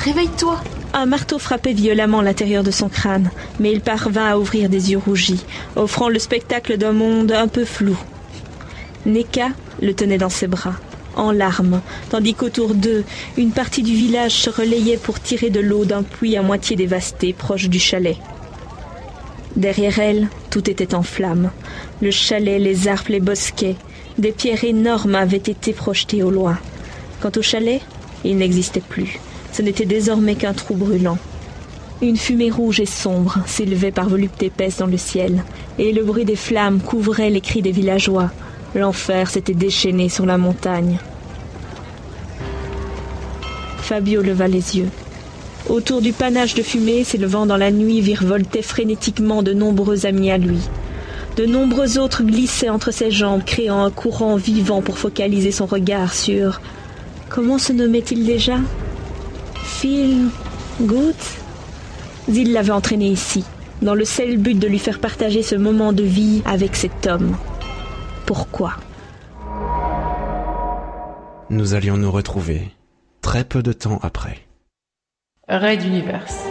Réveille-toi. Un marteau frappait violemment l'intérieur de son crâne, mais il parvint à ouvrir des yeux rougis, offrant le spectacle d'un monde un peu flou. Neka le tenait dans ses bras, en larmes, tandis qu'autour d'eux, une partie du village se relayait pour tirer de l'eau d'un puits à moitié dévasté proche du chalet. Derrière elle, tout était en flammes. Le chalet, les arbres, les bosquets. Des pierres énormes avaient été projetées au loin. Quant au chalet, il n'existait plus. Ce n'était désormais qu'un trou brûlant. Une fumée rouge et sombre s'élevait par voluptés épaisses dans le ciel, et le bruit des flammes couvrait les cris des villageois. L'enfer s'était déchaîné sur la montagne. Fabio leva les yeux. Autour du panache de fumée s'élevant dans la nuit virevoltaient frénétiquement de nombreux amis à lui. De nombreux autres glissaient entre ses jambes, créant un courant vivant pour focaliser son regard sur... Comment se nommait-il déjà? Phil Good Il l'avait entraîné ici, dans le seul but de lui faire partager ce moment de vie avec cet homme. Pourquoi? Nous allions nous retrouver très peu de temps après. Raid Universe.